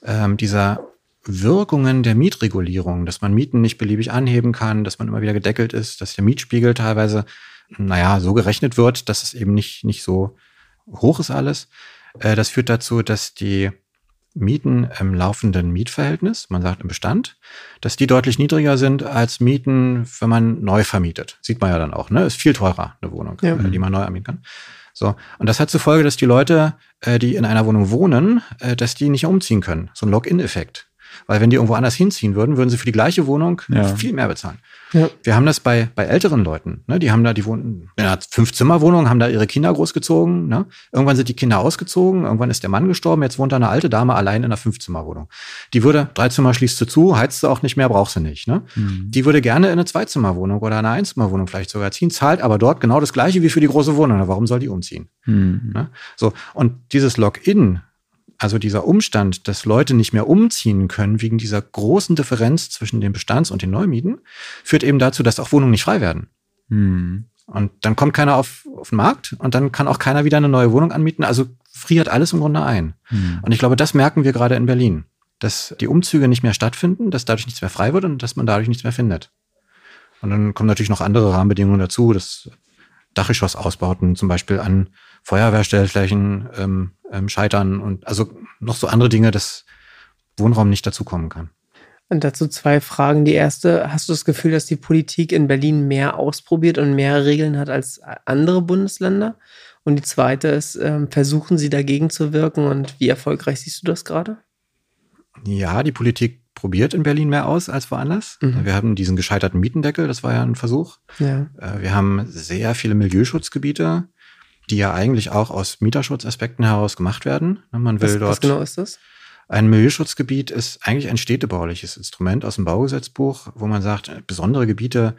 ähm, dieser Wirkungen der Mietregulierung, dass man Mieten nicht beliebig anheben kann, dass man immer wieder gedeckelt ist, dass der Mietspiegel teilweise, naja, so gerechnet wird, dass es eben nicht, nicht so hoch ist alles. Äh, das führt dazu, dass die Mieten im laufenden Mietverhältnis, man sagt im Bestand, dass die deutlich niedriger sind als Mieten, wenn man neu vermietet. Sieht man ja dann auch, ne? Ist viel teurer, eine Wohnung, ja. Äh, die man neu anmieten kann. So. Und das hat zur Folge, dass die Leute, äh, die in einer Wohnung wohnen, äh, dass die nicht umziehen können. So ein Login-Effekt. Weil wenn die irgendwo anders hinziehen würden, würden sie für die gleiche Wohnung ja. viel mehr bezahlen. Ja. Wir haben das bei, bei älteren Leuten. Ne? Die haben da, die wohnen in einer Fünf-Zimmer-Wohnung, haben da ihre Kinder großgezogen. Ne? Irgendwann sind die Kinder ausgezogen, irgendwann ist der Mann gestorben, jetzt wohnt da eine alte Dame allein in einer Fünf-Zimmer-Wohnung. Die würde, drei Zimmer schließt sie zu, heizt sie auch nicht mehr, braucht sie nicht. Ne? Mhm. Die würde gerne in eine Zwei-Zimmer-Wohnung oder eine Einzimmer-Wohnung vielleicht sogar ziehen, zahlt aber dort genau das Gleiche wie für die große Wohnung. Warum soll die umziehen? Mhm. Ne? So, und dieses Login also dieser Umstand, dass Leute nicht mehr umziehen können wegen dieser großen Differenz zwischen den Bestands- und den Neumieten, führt eben dazu, dass auch Wohnungen nicht frei werden. Hm. Und dann kommt keiner auf, auf den Markt und dann kann auch keiner wieder eine neue Wohnung anmieten. Also friert alles im Grunde ein. Hm. Und ich glaube, das merken wir gerade in Berlin, dass die Umzüge nicht mehr stattfinden, dass dadurch nichts mehr frei wird und dass man dadurch nichts mehr findet. Und dann kommen natürlich noch andere Rahmenbedingungen dazu, dass Dachgeschossausbauten zum Beispiel an Feuerwehrstellflächen ähm, ähm, scheitern und also noch so andere Dinge, dass Wohnraum nicht dazukommen kann. Und dazu zwei Fragen. Die erste, hast du das Gefühl, dass die Politik in Berlin mehr ausprobiert und mehr Regeln hat als andere Bundesländer? Und die zweite ist, ähm, versuchen sie dagegen zu wirken und wie erfolgreich siehst du das gerade? Ja, die Politik probiert in Berlin mehr aus als woanders. Mhm. Wir haben diesen gescheiterten Mietendeckel, das war ja ein Versuch. Ja. Äh, wir haben sehr viele Milieuschutzgebiete die ja eigentlich auch aus Mieterschutzaspekten heraus gemacht werden. Ne, man will was, dort. Was genau ist das? Ein Milieuschutzgebiet ist eigentlich ein städtebauliches Instrument aus dem Baugesetzbuch, wo man sagt, besondere Gebiete,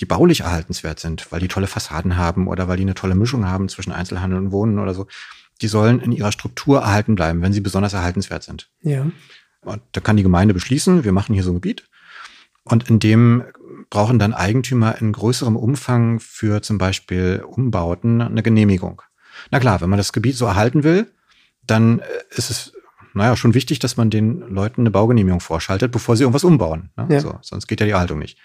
die baulich erhaltenswert sind, weil die tolle Fassaden haben oder weil die eine tolle Mischung haben zwischen Einzelhandel und Wohnen oder so, die sollen in ihrer Struktur erhalten bleiben, wenn sie besonders erhaltenswert sind. Ja. Und da kann die Gemeinde beschließen, wir machen hier so ein Gebiet. Und in dem brauchen dann Eigentümer in größerem Umfang für zum Beispiel Umbauten eine Genehmigung. Na klar, wenn man das Gebiet so erhalten will, dann äh, ist es naja, schon wichtig, dass man den Leuten eine Baugenehmigung vorschaltet, bevor sie irgendwas umbauen. Ne? Ja. So, sonst geht ja die Erhaltung nicht.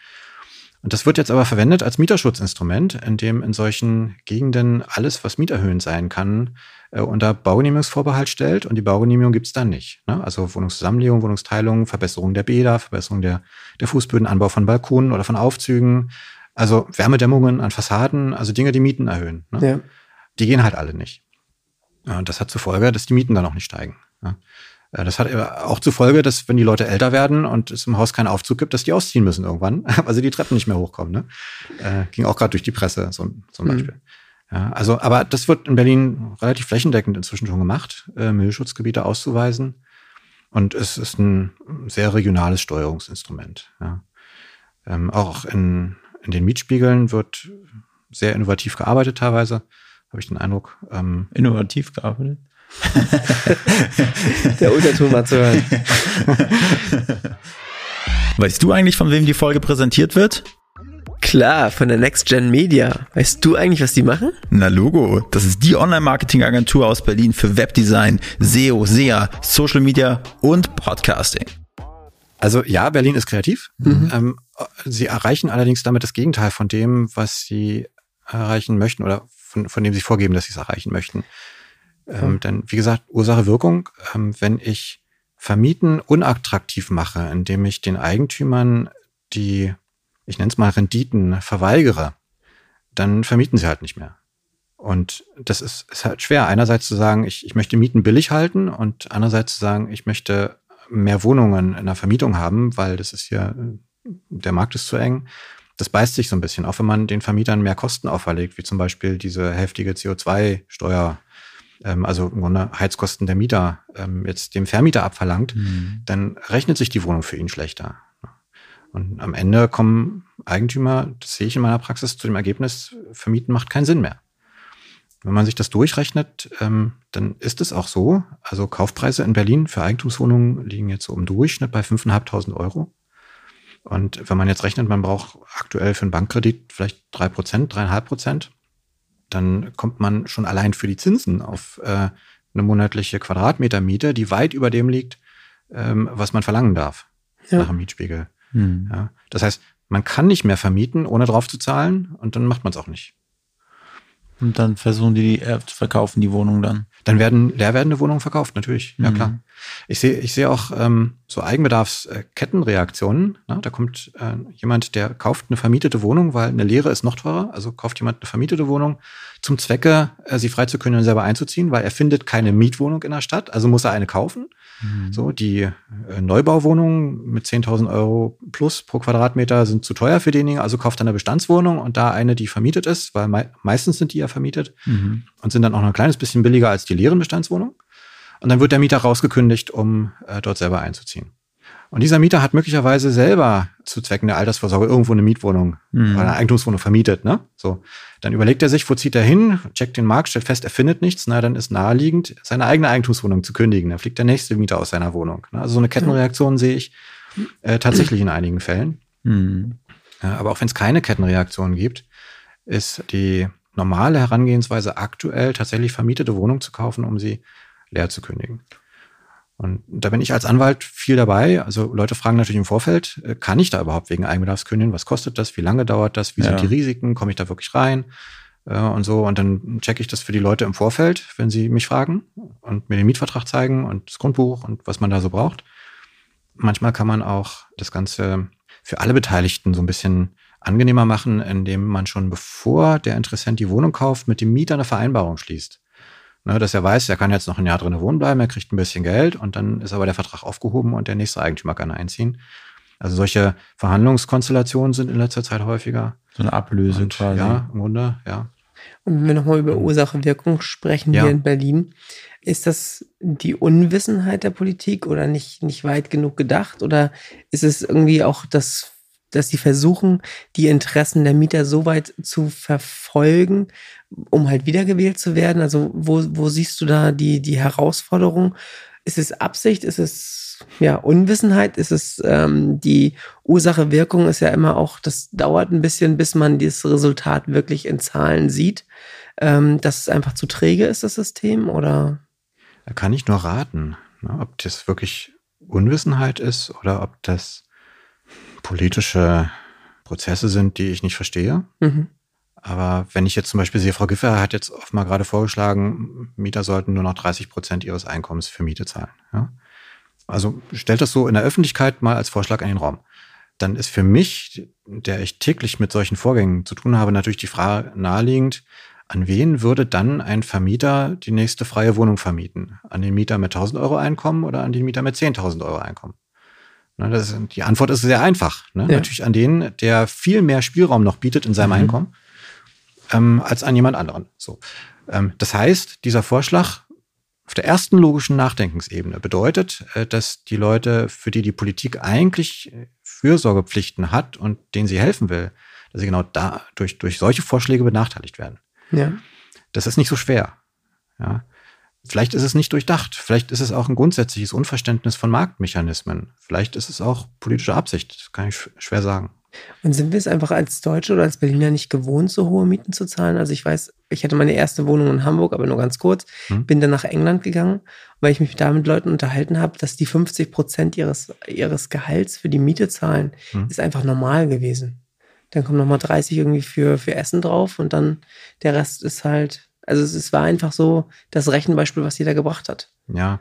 Und das wird jetzt aber verwendet als Mieterschutzinstrument, in dem in solchen Gegenden alles, was mieterhöhend sein kann, äh, unter Baugenehmigungsvorbehalt stellt und die Baugenehmigung gibt's dann nicht. Ne? Also Wohnungszusammenlegung, Wohnungsteilung, Verbesserung der Bäder, Verbesserung der, der Fußböden, Anbau von Balkonen oder von Aufzügen, also Wärmedämmungen an Fassaden, also Dinge, die Mieten erhöhen. Ne? Ja. Die gehen halt alle nicht. Und das hat zur Folge, dass die Mieten dann auch nicht steigen. Ne? Das hat auch zur Folge, dass wenn die Leute älter werden und es im Haus keinen Aufzug gibt, dass die ausziehen müssen irgendwann, weil sie die Treppen nicht mehr hochkommen. Ne? Äh, ging auch gerade durch die Presse, so, so ein mhm. Beispiel. Mhm. Ja, also, aber das wird in Berlin relativ flächendeckend inzwischen schon gemacht, äh, Müllschutzgebiete auszuweisen. Und es ist ein sehr regionales Steuerungsinstrument. Ja. Ähm, auch in, in den Mietspiegeln wird sehr innovativ gearbeitet teilweise, habe ich den Eindruck. Ähm, innovativ gearbeitet? Der Unterton mal zu hören. Weißt du eigentlich, von wem die Folge präsentiert wird? Klar, von der Next Gen Media. Weißt du eigentlich, was die machen? Na Logo, das ist die Online-Marketing-Agentur aus Berlin für Webdesign, SEO, SEA, Social Media und Podcasting. Also ja, Berlin ist kreativ. Mhm. Ähm, sie erreichen allerdings damit das Gegenteil von dem, was sie erreichen möchten oder von, von dem sie vorgeben, dass sie es erreichen möchten. Ähm, denn wie gesagt, Ursache-Wirkung, ähm, wenn ich Vermieten unattraktiv mache, indem ich den Eigentümern die, ich nenne es mal Renditen, verweigere, dann vermieten sie halt nicht mehr. Und das ist, ist halt schwer. Einerseits zu sagen, ich, ich möchte Mieten billig halten und andererseits zu sagen, ich möchte mehr Wohnungen in der Vermietung haben, weil das ist hier, der Markt ist zu eng. Das beißt sich so ein bisschen, auch wenn man den Vermietern mehr Kosten auferlegt, wie zum Beispiel diese heftige CO2-Steuer ähm, also im Grunde Heizkosten der Mieter ähm, jetzt dem Vermieter abverlangt, mhm. dann rechnet sich die Wohnung für ihn schlechter. Und am Ende kommen Eigentümer, das sehe ich in meiner Praxis, zu dem Ergebnis, Vermieten macht keinen Sinn mehr. Wenn man sich das durchrechnet, ähm, dann ist es auch so. Also Kaufpreise in Berlin für Eigentumswohnungen liegen jetzt so im Durchschnitt bei 5.500 Euro. Und wenn man jetzt rechnet, man braucht aktuell für einen Bankkredit vielleicht drei Prozent, dreieinhalb Prozent, dann kommt man schon allein für die Zinsen auf äh, eine monatliche Quadratmetermiete, die weit über dem liegt, ähm, was man verlangen darf ja. nach dem Mietspiegel. Hm. Ja. Das heißt, man kann nicht mehr vermieten, ohne drauf zu zahlen, und dann macht man es auch nicht. Und dann versuchen die, die äh, zu verkaufen, die Wohnung dann. Dann werden leer werdende Wohnungen verkauft, natürlich. Ja, mhm. klar. Ich sehe ich sehe auch ähm, so Eigenbedarfskettenreaktionen. Ne? Da kommt äh, jemand, der kauft eine vermietete Wohnung, weil eine leere ist noch teurer. Also kauft jemand eine vermietete Wohnung zum Zwecke, äh, sie freizukündigen und selber einzuziehen, weil er findet keine Mietwohnung in der Stadt, also muss er eine kaufen. Mhm. So, die äh, Neubauwohnungen mit 10.000 Euro plus pro Quadratmeter sind zu teuer für denjenigen, also kauft er eine Bestandswohnung und da eine, die vermietet ist, weil me meistens sind die ja vermietet mhm. und sind dann auch noch ein kleines bisschen billiger als die leeren Bestandswohnungen. Und dann wird der Mieter rausgekündigt, um äh, dort selber einzuziehen. Und dieser Mieter hat möglicherweise selber zu Zwecken der Altersvorsorge irgendwo eine Mietwohnung mhm. oder eine Eigentumswohnung vermietet. Ne? So, dann überlegt er sich, wo zieht er hin, checkt den Markt, stellt fest, er findet nichts. Na, dann ist naheliegend, seine eigene Eigentumswohnung zu kündigen. Dann fliegt der nächste Mieter aus seiner Wohnung. Ne? Also so eine Kettenreaktion sehe ich äh, tatsächlich in einigen Fällen. Mhm. Ja, aber auch wenn es keine Kettenreaktion gibt, ist die normale Herangehensweise aktuell tatsächlich vermietete Wohnung zu kaufen, um sie leer zu kündigen. Und da bin ich als Anwalt viel dabei. Also Leute fragen natürlich im Vorfeld, äh, kann ich da überhaupt wegen Eigenbedarfs kündigen? Was kostet das? Wie lange dauert das? Wie ja. sind die Risiken? Komme ich da wirklich rein? Äh, und so. Und dann checke ich das für die Leute im Vorfeld, wenn sie mich fragen und mir den Mietvertrag zeigen und das Grundbuch und was man da so braucht. Manchmal kann man auch das Ganze für alle Beteiligten so ein bisschen angenehmer machen, indem man schon bevor der Interessent die Wohnung kauft, mit dem Mieter eine Vereinbarung schließt. Ne, dass er weiß, er kann jetzt noch ein Jahr drin wohnen bleiben, er kriegt ein bisschen Geld und dann ist aber der Vertrag aufgehoben und der nächste Eigentümer kann einziehen. Also solche Verhandlungskonstellationen sind in letzter Zeit häufiger. So eine Ablöse und, quasi. Ja, im Grunde, ja. Und wenn wir nochmal über Ursache-Wirkung sprechen ja. hier in Berlin, ist das die Unwissenheit der Politik oder nicht, nicht weit genug gedacht? Oder ist es irgendwie auch das dass sie versuchen, die Interessen der Mieter so weit zu verfolgen, um halt wiedergewählt zu werden? Also wo, wo siehst du da die, die Herausforderung? ist es Absicht? Ist es ja Unwissenheit? Ist es ähm, die Ursache-Wirkung? Ist ja immer auch, das dauert ein bisschen, bis man dieses Resultat wirklich in Zahlen sieht. Ähm, dass es einfach zu träge ist, das System, oder? Da kann ich nur raten, ne, ob das wirklich Unwissenheit ist oder ob das politische Prozesse sind, die ich nicht verstehe. Mhm. Aber wenn ich jetzt zum Beispiel sehe, Frau Giffer hat jetzt oft mal gerade vorgeschlagen, Mieter sollten nur noch 30 Prozent ihres Einkommens für Miete zahlen. Ja? Also stellt das so in der Öffentlichkeit mal als Vorschlag in den Raum. Dann ist für mich, der ich täglich mit solchen Vorgängen zu tun habe, natürlich die Frage naheliegend, an wen würde dann ein Vermieter die nächste freie Wohnung vermieten? An den Mieter mit 1000 Euro Einkommen oder an den Mieter mit 10.000 Euro Einkommen? Na, das, die Antwort ist sehr einfach. Ne? Ja. Natürlich an den, der viel mehr Spielraum noch bietet in seinem mhm. Einkommen ähm, als an jemand anderen. So. Ähm, das heißt, dieser Vorschlag auf der ersten logischen Nachdenkensebene bedeutet, äh, dass die Leute, für die die Politik eigentlich Fürsorgepflichten hat und denen sie helfen will, dass sie genau da durch, durch solche Vorschläge benachteiligt werden. Ja. Das ist nicht so schwer. Ja. Vielleicht ist es nicht durchdacht. Vielleicht ist es auch ein grundsätzliches Unverständnis von Marktmechanismen. Vielleicht ist es auch politische Absicht. Das kann ich schwer sagen. Und sind wir es einfach als Deutsche oder als Berliner nicht gewohnt, so hohe Mieten zu zahlen? Also ich weiß, ich hatte meine erste Wohnung in Hamburg, aber nur ganz kurz, hm. bin dann nach England gegangen, weil ich mich da mit Leuten unterhalten habe, dass die 50 Prozent ihres, ihres Gehalts für die Miete zahlen, hm. ist einfach normal gewesen. Dann kommen nochmal 30 irgendwie für, für Essen drauf und dann der Rest ist halt, also es, es war einfach so das Rechenbeispiel, was jeder gebracht hat. Ja,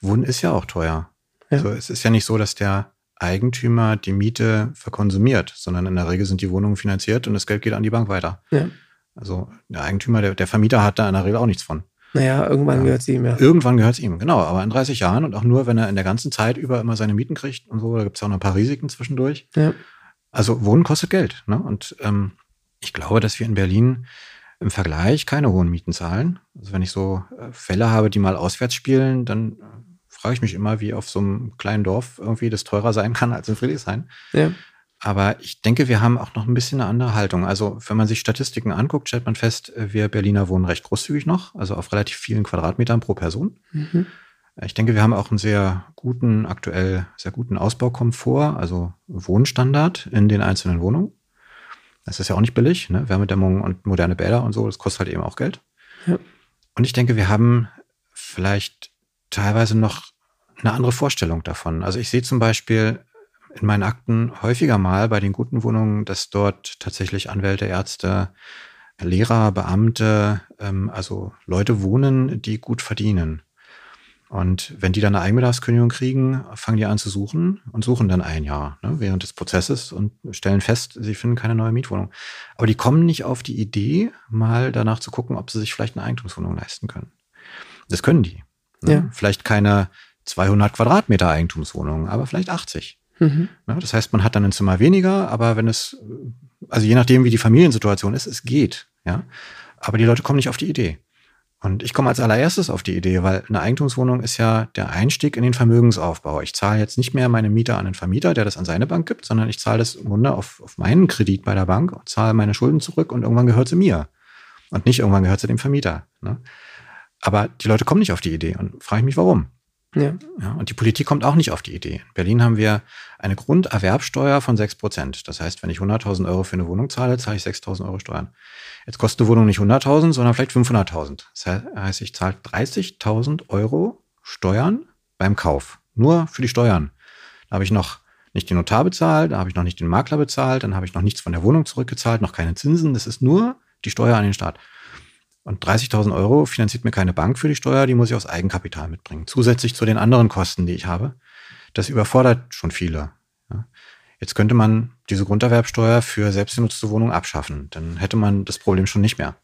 Wohnen ist ja auch teuer. Ja. Also es ist ja nicht so, dass der Eigentümer die Miete verkonsumiert, sondern in der Regel sind die Wohnungen finanziert und das Geld geht an die Bank weiter. Ja. Also der Eigentümer, der, der Vermieter hat da in der Regel auch nichts von. Naja, irgendwann ja. gehört es ihm, ja. Irgendwann gehört es ihm, genau. Aber in 30 Jahren und auch nur, wenn er in der ganzen Zeit über immer seine Mieten kriegt und so, da gibt es ja auch noch ein paar Risiken zwischendurch. Ja. Also Wohnen kostet Geld. Ne? Und ähm, ich glaube, dass wir in Berlin im Vergleich keine hohen Mieten zahlen. Also wenn ich so äh, Fälle habe, die mal auswärts spielen, dann frage ich mich immer, wie auf so einem kleinen Dorf irgendwie das teurer sein kann als in Friedrichshain. Ja. Aber ich denke, wir haben auch noch ein bisschen eine andere Haltung. Also, wenn man sich Statistiken anguckt, stellt man fest, wir Berliner wohnen recht großzügig noch, also auf relativ vielen Quadratmetern pro Person. Mhm. Ich denke, wir haben auch einen sehr guten, aktuell sehr guten Ausbaukomfort, also Wohnstandard in den einzelnen Wohnungen. Das ist ja auch nicht billig, ne? Wärmedämmung und moderne Bäder und so, das kostet halt eben auch Geld. Ja. Und ich denke, wir haben vielleicht teilweise noch eine andere Vorstellung davon. Also ich sehe zum Beispiel in meinen Akten häufiger mal bei den guten Wohnungen, dass dort tatsächlich Anwälte, Ärzte, Lehrer, Beamte, ähm, also Leute wohnen, die gut verdienen. Und wenn die dann eine Eigenbedarfskündigung kriegen, fangen die an zu suchen und suchen dann ein Jahr ne, während des Prozesses und stellen fest, sie finden keine neue Mietwohnung. Aber die kommen nicht auf die Idee, mal danach zu gucken, ob sie sich vielleicht eine Eigentumswohnung leisten können. Das können die. Ne? Ja. Vielleicht keine 200 Quadratmeter Eigentumswohnung, aber vielleicht 80. Mhm. Ja, das heißt, man hat dann ein Zimmer weniger, aber wenn es, also je nachdem, wie die Familiensituation ist, es geht. Ja, aber die Leute kommen nicht auf die Idee. Und ich komme als allererstes auf die Idee, weil eine Eigentumswohnung ist ja der Einstieg in den Vermögensaufbau. Ich zahle jetzt nicht mehr meine Mieter an den Vermieter, der das an seine Bank gibt, sondern ich zahle das im Grunde auf, auf meinen Kredit bei der Bank und zahle meine Schulden zurück und irgendwann gehört sie mir. Und nicht irgendwann gehört sie dem Vermieter. Ne? Aber die Leute kommen nicht auf die Idee und frage ich mich, warum. Ja. ja. Und die Politik kommt auch nicht auf die Idee. In Berlin haben wir eine Grunderwerbsteuer von 6 Prozent. Das heißt, wenn ich 100.000 Euro für eine Wohnung zahle, zahle ich 6.000 Euro Steuern. Jetzt kostet eine Wohnung nicht 100.000, sondern vielleicht 500.000. Das heißt, ich zahle 30.000 Euro Steuern beim Kauf. Nur für die Steuern. Da habe ich noch nicht den Notar bezahlt, da habe ich noch nicht den Makler bezahlt, dann habe ich noch nichts von der Wohnung zurückgezahlt, noch keine Zinsen. Das ist nur die Steuer an den Staat. Und 30.000 Euro finanziert mir keine Bank für die Steuer, die muss ich aus Eigenkapital mitbringen. Zusätzlich zu den anderen Kosten, die ich habe. Das überfordert schon viele. Jetzt könnte man diese Grunderwerbsteuer für selbstgenutzte Wohnungen abschaffen. Dann hätte man das Problem schon nicht mehr.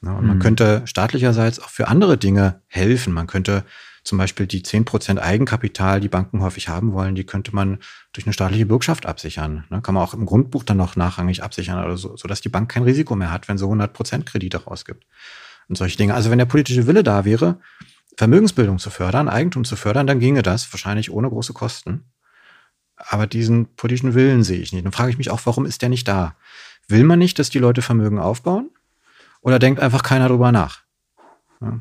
Und man mhm. könnte staatlicherseits auch für andere Dinge helfen. Man könnte zum Beispiel die 10% Eigenkapital, die Banken häufig haben wollen, die könnte man durch eine staatliche Bürgschaft absichern. Ne? Kann man auch im Grundbuch dann noch nachrangig absichern oder so, sodass die Bank kein Risiko mehr hat, wenn sie 100% Kredite rausgibt. Und solche Dinge. Also wenn der politische Wille da wäre, Vermögensbildung zu fördern, Eigentum zu fördern, dann ginge das wahrscheinlich ohne große Kosten. Aber diesen politischen Willen sehe ich nicht. Dann frage ich mich auch, warum ist der nicht da? Will man nicht, dass die Leute Vermögen aufbauen? Oder denkt einfach keiner drüber nach? Ja.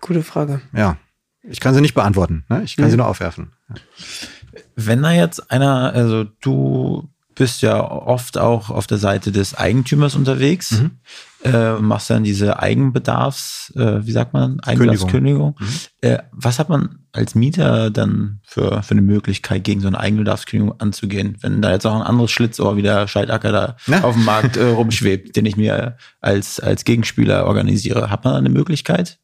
Gute Frage. Ja. Ich kann sie nicht beantworten. Ne? Ich kann Nee. sie nur aufwerfen. Wenn da jetzt einer, also du bist ja oft auch auf der Seite des Eigentümers unterwegs, Mhm. äh, machst dann diese Eigenbedarfs, äh, wie sagt man, Eigenbedarfskündigung. Mhm. Äh, was hat man als Mieter dann für, für eine Möglichkeit, gegen so eine Eigenbedarfskündigung anzugehen, wenn da jetzt auch ein anderes Schlitzohr wie der Scheidacker da Ja. auf dem Markt äh, rumschwebt, den ich mir als, als Gegenspieler organisiere? Hat man da eine Möglichkeit?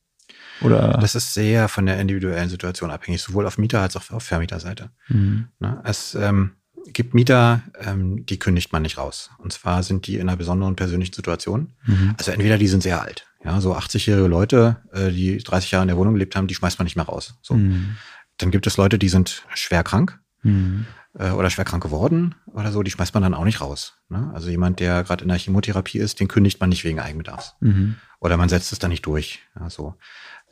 Oder? Das ist sehr von der individuellen Situation abhängig, sowohl auf Mieter- als auch auf Vermieterseite. Mhm. Ne? Es ähm, gibt Mieter, ähm, die kündigt man nicht raus. Und zwar sind die in einer besonderen persönlichen Situation. Mhm. Also entweder die sind sehr alt, ja, so 80-jährige Leute, äh, die 30 Jahre in der Wohnung gelebt haben, die schmeißt man nicht mehr raus. So. Mhm. Dann gibt es Leute, die sind schwer krank Mhm. äh, oder schwer krank geworden oder so, die schmeißt man dann auch nicht raus. Ne? Also jemand, der gerade in der Chemotherapie ist, den kündigt man nicht wegen Eigenbedarfs. Mhm. Oder man setzt es dann nicht durch. Ja, so.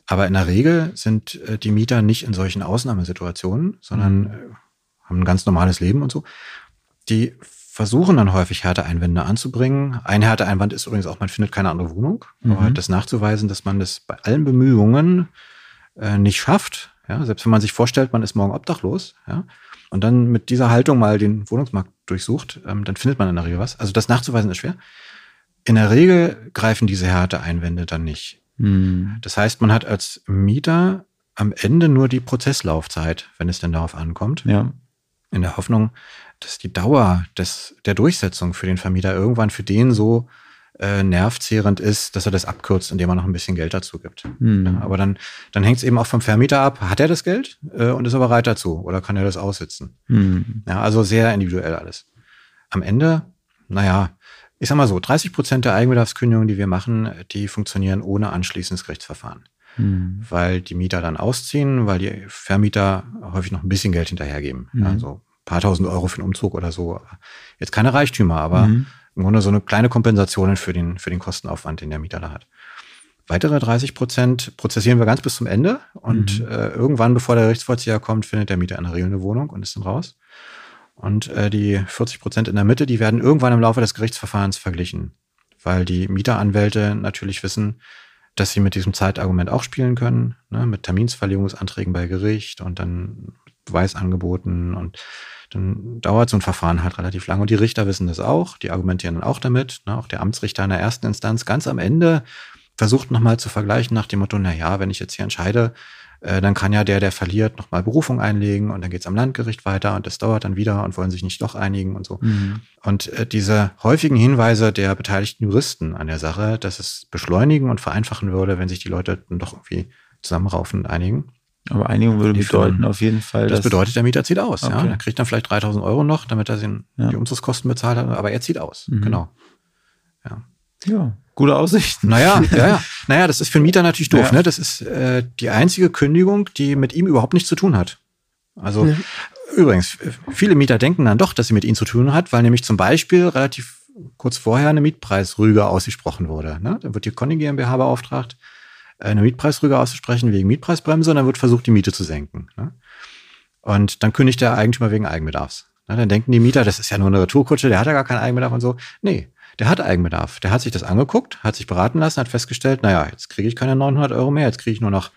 Aber in der Regel sind äh, die Mieter nicht in solchen Ausnahmesituationen, sondern äh, haben ein ganz normales Leben und so. Die versuchen dann häufig Härteeinwände anzubringen. Ein Härteeinwand ist übrigens auch, man findet keine andere Wohnung. Aber Mhm. das nachzuweisen, dass man das bei allen Bemühungen äh, nicht schafft, ja, selbst wenn man sich vorstellt, man ist morgen obdachlos, ja, und dann mit dieser Haltung mal den Wohnungsmarkt durchsucht, ähm, dann findet man in der Regel was. Also das nachzuweisen ist schwer. In der Regel greifen diese Härteeinwände dann nicht. Mhm. Das heißt, man hat als Mieter am Ende nur die Prozesslaufzeit, wenn es denn darauf ankommt, Ja. in der Hoffnung, dass die Dauer des, der Durchsetzung für den Vermieter irgendwann für den so äh, nervzehrend ist, dass er das abkürzt, indem er noch ein bisschen Geld dazu gibt. Mhm. Ja, aber dann, dann hängt es eben auch vom Vermieter ab. Hat er das Geld äh, und ist er bereit dazu oder kann er das aussitzen? Mhm. Ja, also sehr individuell alles. Am Ende, naja, ich sag mal so, 30 Prozent der Eigenbedarfskündigungen, die wir machen, die funktionieren ohne anschließendes Gerichtsverfahren. Mhm. Weil die Mieter dann ausziehen, weil die Vermieter häufig noch ein bisschen Geld hinterhergeben. Mhm. Ja, so ein paar tausend Euro für den Umzug oder so. Jetzt keine Reichtümer, aber Mhm. im Grunde so eine kleine Kompensation für den, für den Kostenaufwand, den der Mieter da hat. Weitere 30 Prozent prozessieren wir ganz bis zum Ende und Mhm. äh, irgendwann, bevor der Gerichtsvollzieher kommt, findet der Mieter in der Regel eine Wohnung und ist dann raus. Und äh, die 40 Prozent in der Mitte, die werden irgendwann im Laufe des Gerichtsverfahrens verglichen, weil die Mieteranwälte natürlich wissen, dass sie mit diesem Zeitargument auch spielen können, ne, mit Terminsverlegungsanträgen bei Gericht und dann Beweisangeboten und dann dauert so ein Verfahren halt relativ lang. Und die Richter wissen das auch, die argumentieren dann auch damit. Ne, auch der Amtsrichter in der ersten Instanz ganz am Ende versucht nochmal zu vergleichen nach dem Motto, na ja, wenn ich jetzt hier entscheide, äh, dann kann ja der, der verliert, nochmal Berufung einlegen und dann geht's am Landgericht weiter und das dauert dann wieder und wollen sich nicht doch einigen und so. Mhm. Und äh, diese häufigen Hinweise der beteiligten Juristen an der Sache, dass es beschleunigen und vereinfachen würde, wenn sich die Leute dann doch irgendwie zusammenraufen und einigen. Aber Einigung würde bedeuten auf jeden Fall, Das bedeutet, der Mieter zieht aus. Ja? Okay. Er kriegt dann vielleicht 3000 Euro noch, damit er den, Ja. die Umzugskosten bezahlt hat, aber er zieht aus. Mhm. Genau. ja, gute Aussichten. Naja, ja, ja. Naja, das ist für den Mieter natürlich doof. Ja. Ne? Das ist äh, die einzige Kündigung, die mit ihm überhaupt nichts zu tun hat. Also Ja. übrigens, viele Mieter denken dann doch, dass sie mit ihm zu tun hat, weil nämlich zum Beispiel relativ kurz vorher eine Mietpreisrüge ausgesprochen wurde. Ne? Dann wird die Conny GmbH beauftragt, eine Mietpreisrüge auszusprechen wegen Mietpreisbremse und dann wird versucht, die Miete zu senken. Ne? Und dann kündigt der Eigentümer wegen Eigenbedarfs. Ne? Dann denken die Mieter, das ist ja nur eine Retourkutsche, der hat ja gar keinen Eigenbedarf und so. Nee, der hat Eigenbedarf. Der hat sich das angeguckt, hat sich beraten lassen, hat festgestellt, naja, jetzt kriege ich keine 900 Euro mehr, jetzt kriege ich nur noch,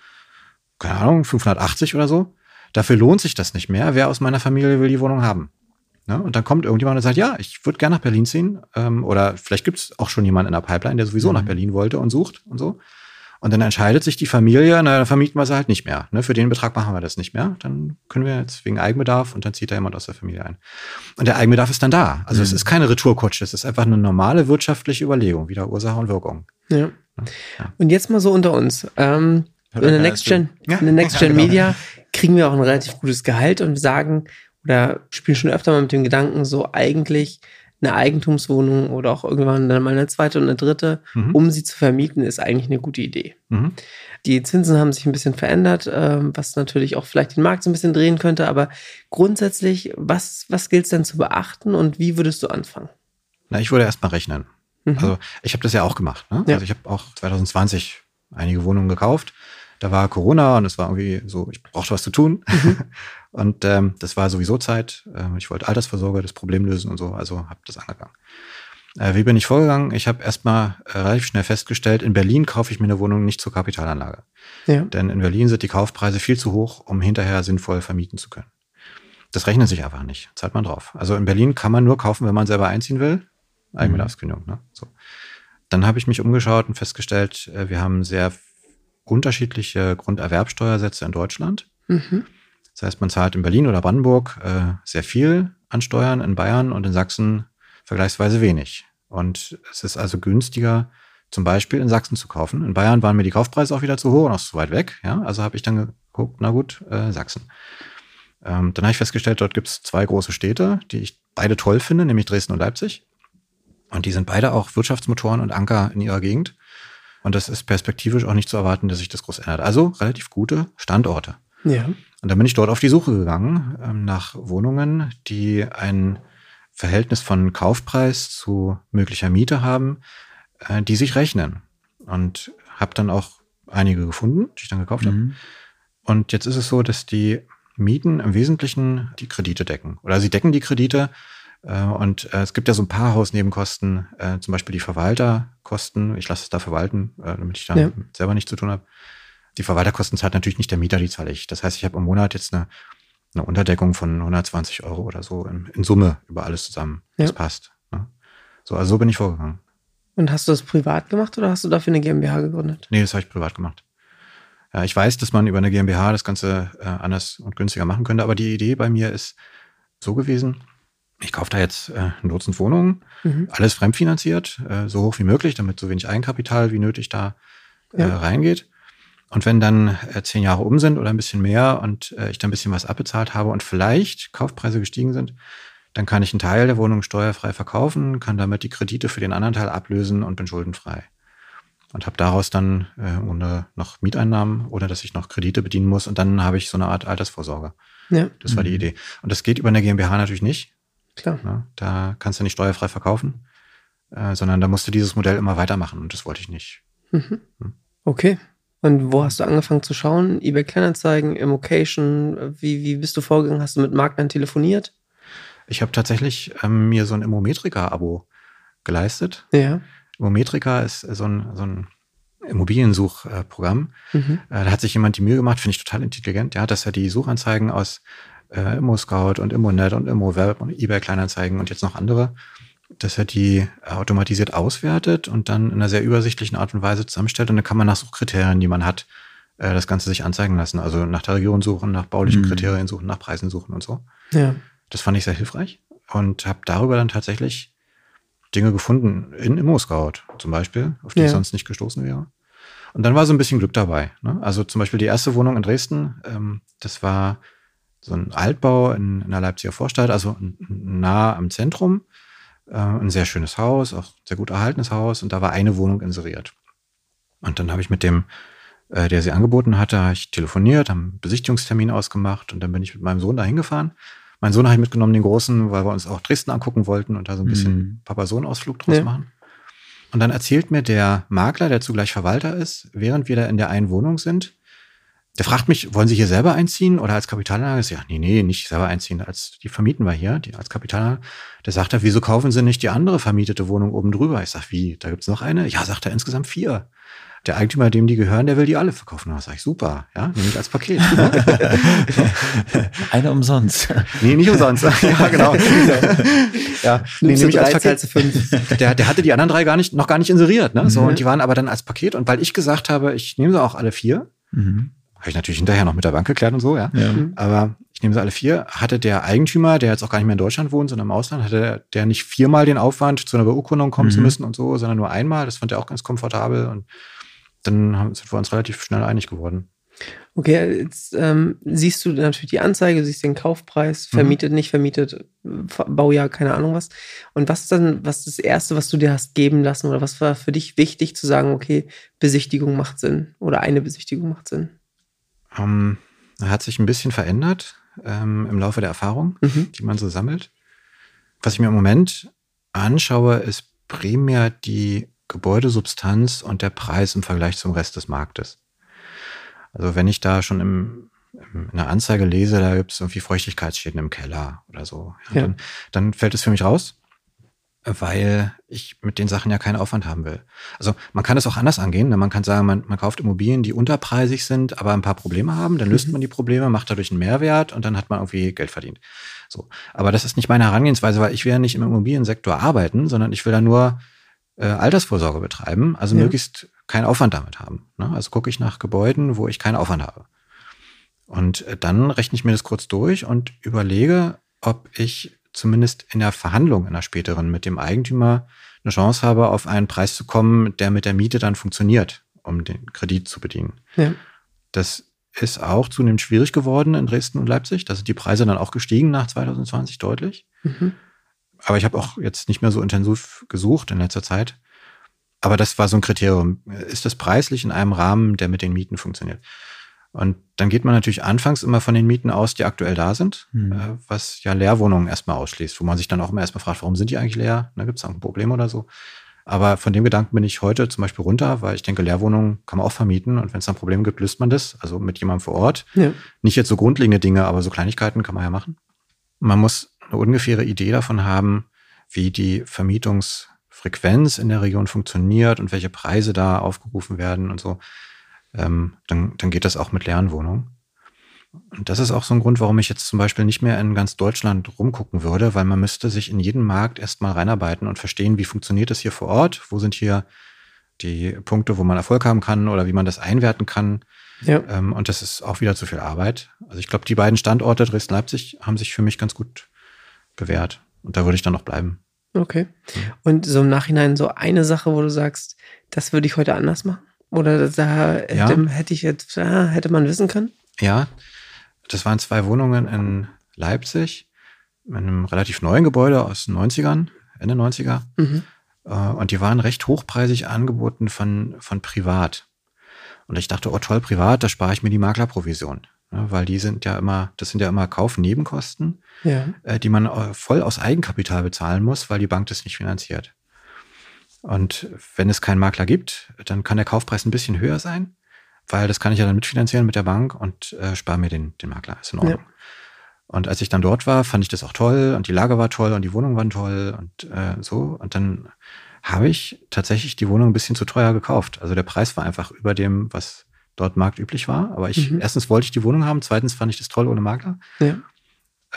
keine Ahnung, 580 oder so. Dafür lohnt sich das nicht mehr. Wer aus meiner Familie will die Wohnung haben? Ne? Und dann kommt irgendjemand und sagt, ja, ich würde gerne nach Berlin ziehen. Ähm, oder vielleicht gibt es auch schon jemanden in der Pipeline, der sowieso nach Berlin wollte und sucht und so. Und dann entscheidet sich die Familie, na, dann vermieten wir sie halt nicht mehr. Ne? Für den Betrag machen wir das nicht mehr. Dann können wir jetzt wegen Eigenbedarf und dann zieht da jemand aus der Familie ein. Und der Eigenbedarf ist dann da. Also es ist keine Retourkutsche, es ist einfach eine normale wirtschaftliche Überlegung, wieder Ursache und Wirkung. Ja. Ja. Und jetzt mal so unter uns. Ähm, in der Next Gen. Ja. in der Next Gen Ja, genau. Media kriegen wir auch ein relativ gutes Gehalt und sagen oder spielen schon öfter mal mit dem Gedanken, so eigentlich eine Eigentumswohnung oder auch irgendwann dann mal eine zweite und eine dritte, Mhm. um sie zu vermieten, ist eigentlich eine gute Idee. Mhm. Die Zinsen haben sich ein bisschen verändert, ähm, was natürlich auch vielleicht den Markt so ein bisschen drehen könnte, aber grundsätzlich, was, was gilt es denn zu beachten und wie würdest du anfangen? Na, ich würde erst mal rechnen. Mhm. Also ich habe das ja auch gemacht. Ne? Ja. Also ich habe auch 2020 einige Wohnungen gekauft. Da war Corona und es war irgendwie so, ich brauchte was zu tun. und ähm, das war sowieso Zeit. Ähm, ich wollte Altersvorsorge, das Problem lösen und so, also habe das angegangen. Äh, wie bin ich vorgegangen? Ich habe erstmal äh, relativ schnell festgestellt, in Berlin kaufe ich mir eine Wohnung nicht zur Kapitalanlage. Ja. Denn in Berlin sind die Kaufpreise viel zu hoch, um hinterher sinnvoll vermieten zu können. Das rechnet sich einfach nicht. Zahlt man drauf. Also in Berlin kann man nur kaufen, wenn man selber einziehen will. Eigenbedarfskündigung, mhm. ne? So. Dann habe ich mich umgeschaut und festgestellt, äh, wir haben sehr unterschiedliche Grunderwerbsteuersätze in Deutschland. Mhm. Das heißt, man zahlt in Berlin oder Brandenburg äh, sehr viel an Steuern, in Bayern und in Sachsen vergleichsweise wenig. Und es ist also günstiger, zum Beispiel in Sachsen zu kaufen. In Bayern waren mir die Kaufpreise auch wieder zu hoch und auch zu weit weg. Ja, also habe ich dann geguckt, na gut, äh, Sachsen. Ähm, dann habe ich festgestellt, dort gibt es zwei große Städte, die ich beide toll finde, nämlich Dresden und Leipzig. Und die sind beide auch Wirtschaftsmotoren und Anker in ihrer Gegend. Und das ist perspektivisch auch nicht zu erwarten, dass sich das groß ändert. Also relativ gute Standorte. Ja. Und dann bin ich dort auf die Suche gegangen ähm, nach Wohnungen, die ein Verhältnis von Kaufpreis zu möglicher Miete haben, äh, die sich rechnen. Und habe dann auch einige gefunden, die ich dann gekauft mhm. habe. Und jetzt ist es so, dass die Mieten im Wesentlichen die Kredite decken. Oder sie decken die Kredite, äh, und äh, es gibt ja so ein paar Hausnebenkosten, äh, zum Beispiel die Verwalterkosten. Ich lasse es da verwalten, damit ich da ja. selber nichts zu tun habe. Die Verwalterkosten zahlt natürlich nicht der Mieter, die zahle ich. Das heißt, ich habe im Monat jetzt eine, eine Unterdeckung von 120 Euro oder so in, in Summe über alles zusammen. Ja. Das passt. Ne? So, also so bin ich vorgegangen. Und hast du das privat gemacht oder hast du dafür eine GmbH gegründet? Nee, das habe ich privat gemacht. Ja, ich weiß, dass man über eine GmbH das Ganze äh, anders und günstiger machen könnte, aber die Idee bei mir ist so gewesen, ich kaufe da jetzt äh, ein Dutzend Wohnungen, mhm. alles fremdfinanziert, äh, so hoch wie möglich, damit so wenig Eigenkapital wie nötig da äh, ja. reingeht. Und wenn dann äh, zehn Jahre um sind oder ein bisschen mehr und äh, ich dann ein bisschen was abbezahlt habe und vielleicht Kaufpreise gestiegen sind, dann kann ich einen Teil der Wohnung steuerfrei verkaufen, kann damit die Kredite für den anderen Teil ablösen und bin schuldenfrei. Und habe daraus dann äh, ohne noch Mieteinnahmen oder dass ich noch Kredite bedienen muss und dann habe ich so eine Art Altersvorsorge. Ja. Das war die mhm. Idee. Und das geht über eine GmbH natürlich nicht. Klar. Ja, da kannst du nicht steuerfrei verkaufen, äh, sondern da musst du dieses Modell immer weitermachen und das wollte ich nicht. Mhm. Hm. Okay. Und wo hast du angefangen zu schauen? eBay Kleinanzeigen, Immocation? Wie, wie bist du vorgegangen? Hast du mit Maklern telefoniert? Ich habe tatsächlich ähm, mir so ein Immometrika-Abo geleistet. Ja. Immometrika ist so ein, so ein Immobiliensuchprogramm. Mhm. Äh, da hat sich jemand die Mühe gemacht, finde ich total intelligent, ja, dass er die Suchanzeigen aus äh, Immo-Scout und Immo-Net und Immo-Web und eBay Kleinanzeigen und jetzt noch andere, dass er die automatisiert auswertet und dann in einer sehr übersichtlichen Art und Weise zusammenstellt. Und dann kann man nach Suchkriterien, die man hat, äh, das Ganze sich anzeigen lassen. Also nach der Region suchen, nach baulichen mhm. Kriterien suchen, nach Preisen suchen und so. Ja. Das fand ich sehr hilfreich und habe darüber dann tatsächlich Dinge gefunden in Immo-Scout zum Beispiel, auf die ja. ich sonst nicht gestoßen wäre. Und dann war so ein bisschen Glück dabei. Ne? Also zum Beispiel die erste Wohnung in Dresden, ähm, das war so ein Altbau in, in der Leipziger Vorstadt, also nah am Zentrum. Äh, ein sehr schönes Haus, auch sehr gut erhaltenes Haus. Und da war eine Wohnung inseriert. Und dann habe ich mit dem, äh, der sie angeboten hatte, ich telefoniert, haben einen Besichtigungstermin ausgemacht und dann bin ich mit meinem Sohn da hingefahren. Mein Sohn habe ich mitgenommen, den Großen, weil wir uns auch Dresden angucken wollten und da so ein bisschen mhm. Papa-Sohn-Ausflug draus ja. machen. Und dann erzählt mir der Makler, der zugleich Verwalter ist, während wir da in der einen Wohnung sind, der fragt mich, wollen Sie hier selber einziehen oder als Kapitalanlage? Ich sage, nee, nee, nicht selber einziehen, als die vermieten wir hier, die als Kapitalanlage. Der sagt er, wieso kaufen Sie nicht die andere vermietete Wohnung oben drüber? Ich sage, wie, da gibt's noch eine? Ja, sagt er, insgesamt vier. Der Eigentümer, dem die gehören, der will die alle verkaufen. Da sage ich, super, ja, nehme ich als Paket. eine umsonst. Nee, nicht umsonst. ja, genau. ja, nee, nehme ich als Paket. Der, der hatte die anderen drei gar nicht, noch gar nicht inseriert, ne? So, mhm. und die waren aber dann als Paket. Und weil ich gesagt habe, ich nehme sie auch alle vier, mhm habe ich natürlich hinterher noch mit der Bank geklärt und so, ja. ja. Mhm. Aber ich nehme sie alle vier. Hatte der Eigentümer, der jetzt auch gar nicht mehr in Deutschland wohnt, sondern im Ausland, hatte der nicht viermal den Aufwand, zu einer Beurkundung kommen mhm. zu müssen und so, sondern nur einmal. Das fand er auch ganz komfortabel. Und dann haben, sind wir uns relativ schnell einig geworden. Okay, jetzt ähm, siehst du natürlich die Anzeige, siehst den Kaufpreis, mhm. vermietet, mhm. nicht vermietet, Baujahr, keine Ahnung was. Und was ist dann, was ist das Erste, was du dir hast geben lassen oder was war für dich wichtig zu sagen, okay, Besichtigung macht Sinn oder eine Besichtigung macht Sinn? Ähm, hat sich ein bisschen verändert ähm, im Laufe der Erfahrung, mhm. die man so sammelt. Was ich mir im Moment anschaue, ist primär die Gebäudesubstanz und der Preis im Vergleich zum Rest des Marktes. Also wenn ich da schon im, in einer Anzeige lese, da gibt es irgendwie Feuchtigkeitsschäden im Keller oder so, ja, ja. Dann, dann fällt es für mich raus. Weil ich mit den Sachen ja keinen Aufwand haben will. Also man kann das auch anders angehen. Ne? Man kann sagen, man, man kauft Immobilien, die unterpreisig sind, aber ein paar Probleme haben. Dann löst mhm. man die Probleme, macht dadurch einen Mehrwert und dann hat man irgendwie Geld verdient. So, aber das ist nicht meine Herangehensweise, weil ich will ja nicht im Immobiliensektor arbeiten, sondern ich will da nur äh, Altersvorsorge betreiben, also ja. möglichst keinen Aufwand damit haben. Ne? Also gucke ich nach Gebäuden, wo ich keinen Aufwand habe. Und äh, dann rechne ich mir das kurz durch und überlege, ob ich zumindest in der Verhandlung in der späteren mit dem Eigentümer eine Chance habe, auf einen Preis zu kommen, der mit der Miete dann funktioniert, um den Kredit zu bedienen. Ja. Das ist auch zunehmend schwierig geworden in Dresden und Leipzig. Da sind die Preise dann auch gestiegen nach 2020 deutlich. Mhm. Aber ich habe auch jetzt nicht mehr so intensiv gesucht in letzter Zeit. Aber das war so ein Kriterium. Ist das preislich in einem Rahmen, der mit den Mieten funktioniert? Und dann geht man natürlich anfangs immer von den Mieten aus, die aktuell da sind, mhm. was ja Leerwohnungen erstmal ausschließt, wo man sich dann auch immer erstmal fragt, warum sind die eigentlich leer? Ne, Gibt es da ein Problem oder so? Aber von dem Gedanken bin ich heute zum Beispiel runter, weil ich denke, Leerwohnungen kann man auch vermieten und wenn es dann Probleme gibt, löst man das, also mit jemandem vor Ort. Ja. Nicht jetzt so grundlegende Dinge, aber so Kleinigkeiten kann man ja machen. Man muss eine ungefähre Idee davon haben, wie die Vermietungsfrequenz in der Region funktioniert und welche Preise da aufgerufen werden und so ähm, dann, dann geht das auch mit leeren Wohnungen. Und das ist auch so ein Grund, warum ich jetzt zum Beispiel nicht mehr in ganz Deutschland rumgucken würde, weil man müsste sich in jeden Markt erstmal reinarbeiten und verstehen, wie funktioniert das hier vor Ort, wo sind hier die Punkte, wo man Erfolg haben kann oder wie man das einwerten kann. Ja. Ähm, und das ist auch wieder zu viel Arbeit. Also ich glaube, die beiden Standorte Dresden-Leipzig haben sich für mich ganz gut bewährt. Und da würde ich dann noch bleiben. Okay. Und so im Nachhinein so eine Sache, wo du sagst, das würde ich heute anders machen? Oder da hätte, ja. hätte ich jetzt, ja, hätte man wissen können? Ja, das waren zwei Wohnungen in Leipzig, in einem relativ neuen Gebäude aus den 90ern, Ende 90er. Mhm. Äh, und die waren recht hochpreisig angeboten von, von privat. Und ich dachte, oh toll, privat, da spare ich mir die Maklerprovision. Ja, weil die sind ja immer, das sind ja immer Kaufnebenkosten, ja. äh, die man äh, voll aus Eigenkapital bezahlen muss, weil die Bank das nicht finanziert. Und wenn es keinen Makler gibt, dann kann der Kaufpreis ein bisschen höher sein, weil das kann ich ja dann mitfinanzieren mit der Bank und äh, spare mir den, den Makler. Ist in Ordnung. Ja. Und als ich dann dort war, fand ich das auch toll und die Lage war toll und die Wohnung war toll und äh, so. Und dann habe ich tatsächlich die Wohnung ein bisschen zu teuer gekauft. Also der Preis war einfach über dem, was dort marktüblich war. Aber ich, mhm. erstens wollte ich die Wohnung haben, zweitens fand ich das toll ohne Makler. Ja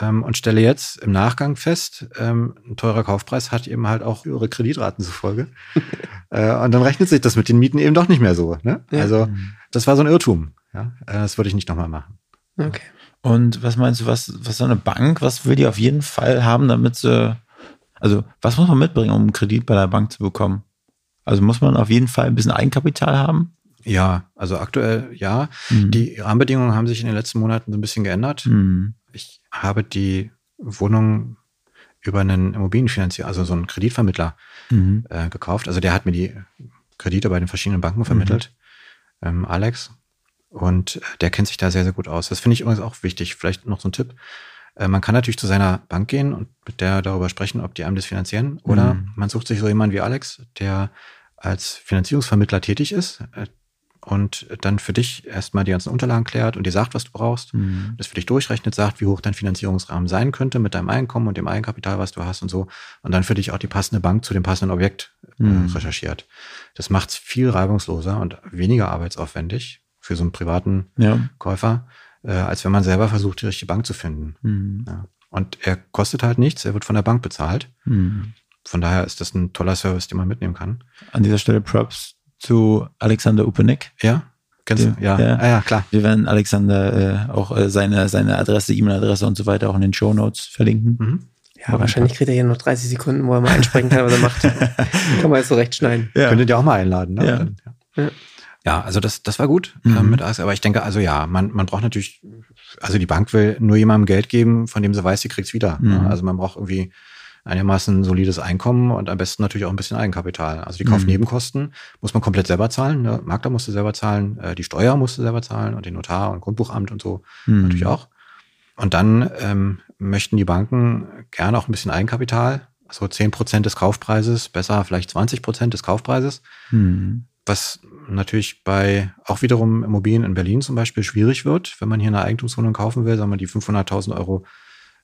ähm, und stelle jetzt im Nachgang fest, ähm, ein teurer Kaufpreis hat eben halt auch höhere Kreditraten zufolge. äh, und dann rechnet sich das mit den Mieten eben doch nicht mehr so. Ne? Ja. Also das war so ein Irrtum. Ja? Äh, das würde ich nicht nochmal machen. Okay. Und was meinst du, was, was so eine Bank, was will die auf jeden Fall haben, damit sie, also was muss man mitbringen, um einen Kredit bei der Bank zu bekommen? Also muss man auf jeden Fall ein bisschen Eigenkapital haben? Ja, also aktuell ja. Mhm. Die Rahmenbedingungen haben sich in den letzten Monaten so ein bisschen geändert. Mhm. Ich habe die Wohnung über einen Immobilienfinanzierer, also so einen Kreditvermittler mhm. äh, gekauft. Also der hat mir die Kredite bei den verschiedenen Banken vermittelt, mhm. ähm, Alex. Und der kennt sich da sehr, sehr gut aus. Das finde ich übrigens auch wichtig. Vielleicht noch so ein Tipp. Äh, man kann natürlich zu seiner Bank gehen und mit der darüber sprechen, ob die einem das finanzieren. Oder mhm. man sucht sich so jemanden wie Alex, der als Finanzierungsvermittler tätig ist. Und dann für dich erstmal die ganzen Unterlagen klärt und dir sagt, was du brauchst, mhm. das für dich durchrechnet, sagt, wie hoch dein Finanzierungsrahmen sein könnte mit deinem Einkommen und dem Eigenkapital, was du hast und so. Und dann für dich auch die passende Bank zu dem passenden Objekt äh, mhm. recherchiert. Das macht es viel reibungsloser und weniger arbeitsaufwendig für so einen privaten ja. Käufer, äh, als wenn man selber versucht, die richtige Bank zu finden. Mhm. Ja. Und er kostet halt nichts, er wird von der Bank bezahlt. Mhm. Von daher ist das ein toller Service, den man mitnehmen kann. An dieser Stelle Props zu Alexander Upenek. Ja. Kennst du? Ja. Ja. Ah, ja, klar. Wir werden Alexander äh, auch äh, seine, seine Adresse, E-Mail-Adresse und so weiter auch in den Show Notes verlinken. Mhm. Ja, wahrscheinlich kriegt er hier noch 30 Sekunden, wo er mal einsprechen kann, was er macht. kann man jetzt so recht schneiden. Ja. Könntet ihr auch mal einladen, ne? Ja. Ja. also das, das war gut mhm. äh, mit AS, aber ich denke, also ja, man, man braucht natürlich, also die Bank will nur jemandem Geld geben, von dem sie weiß, sie kriegt es wieder. Ne? Mhm. Also man braucht irgendwie einigermaßen solides Einkommen und am besten natürlich auch ein bisschen Eigenkapital. Also die Kaufnebenkosten mhm. muss man komplett selber zahlen. Ne? Makler musste selber zahlen, äh, die Steuer musste selber zahlen und den Notar und Grundbuchamt und so mhm. natürlich auch. Und dann ähm, möchten die Banken gerne auch ein bisschen Eigenkapital, also zehn Prozent des Kaufpreises, besser vielleicht 20 Prozent des Kaufpreises. Mhm. Was natürlich bei auch wiederum Immobilien in Berlin zum Beispiel schwierig wird, wenn man hier eine Eigentumswohnung kaufen will, sagen wir die 500.000 Euro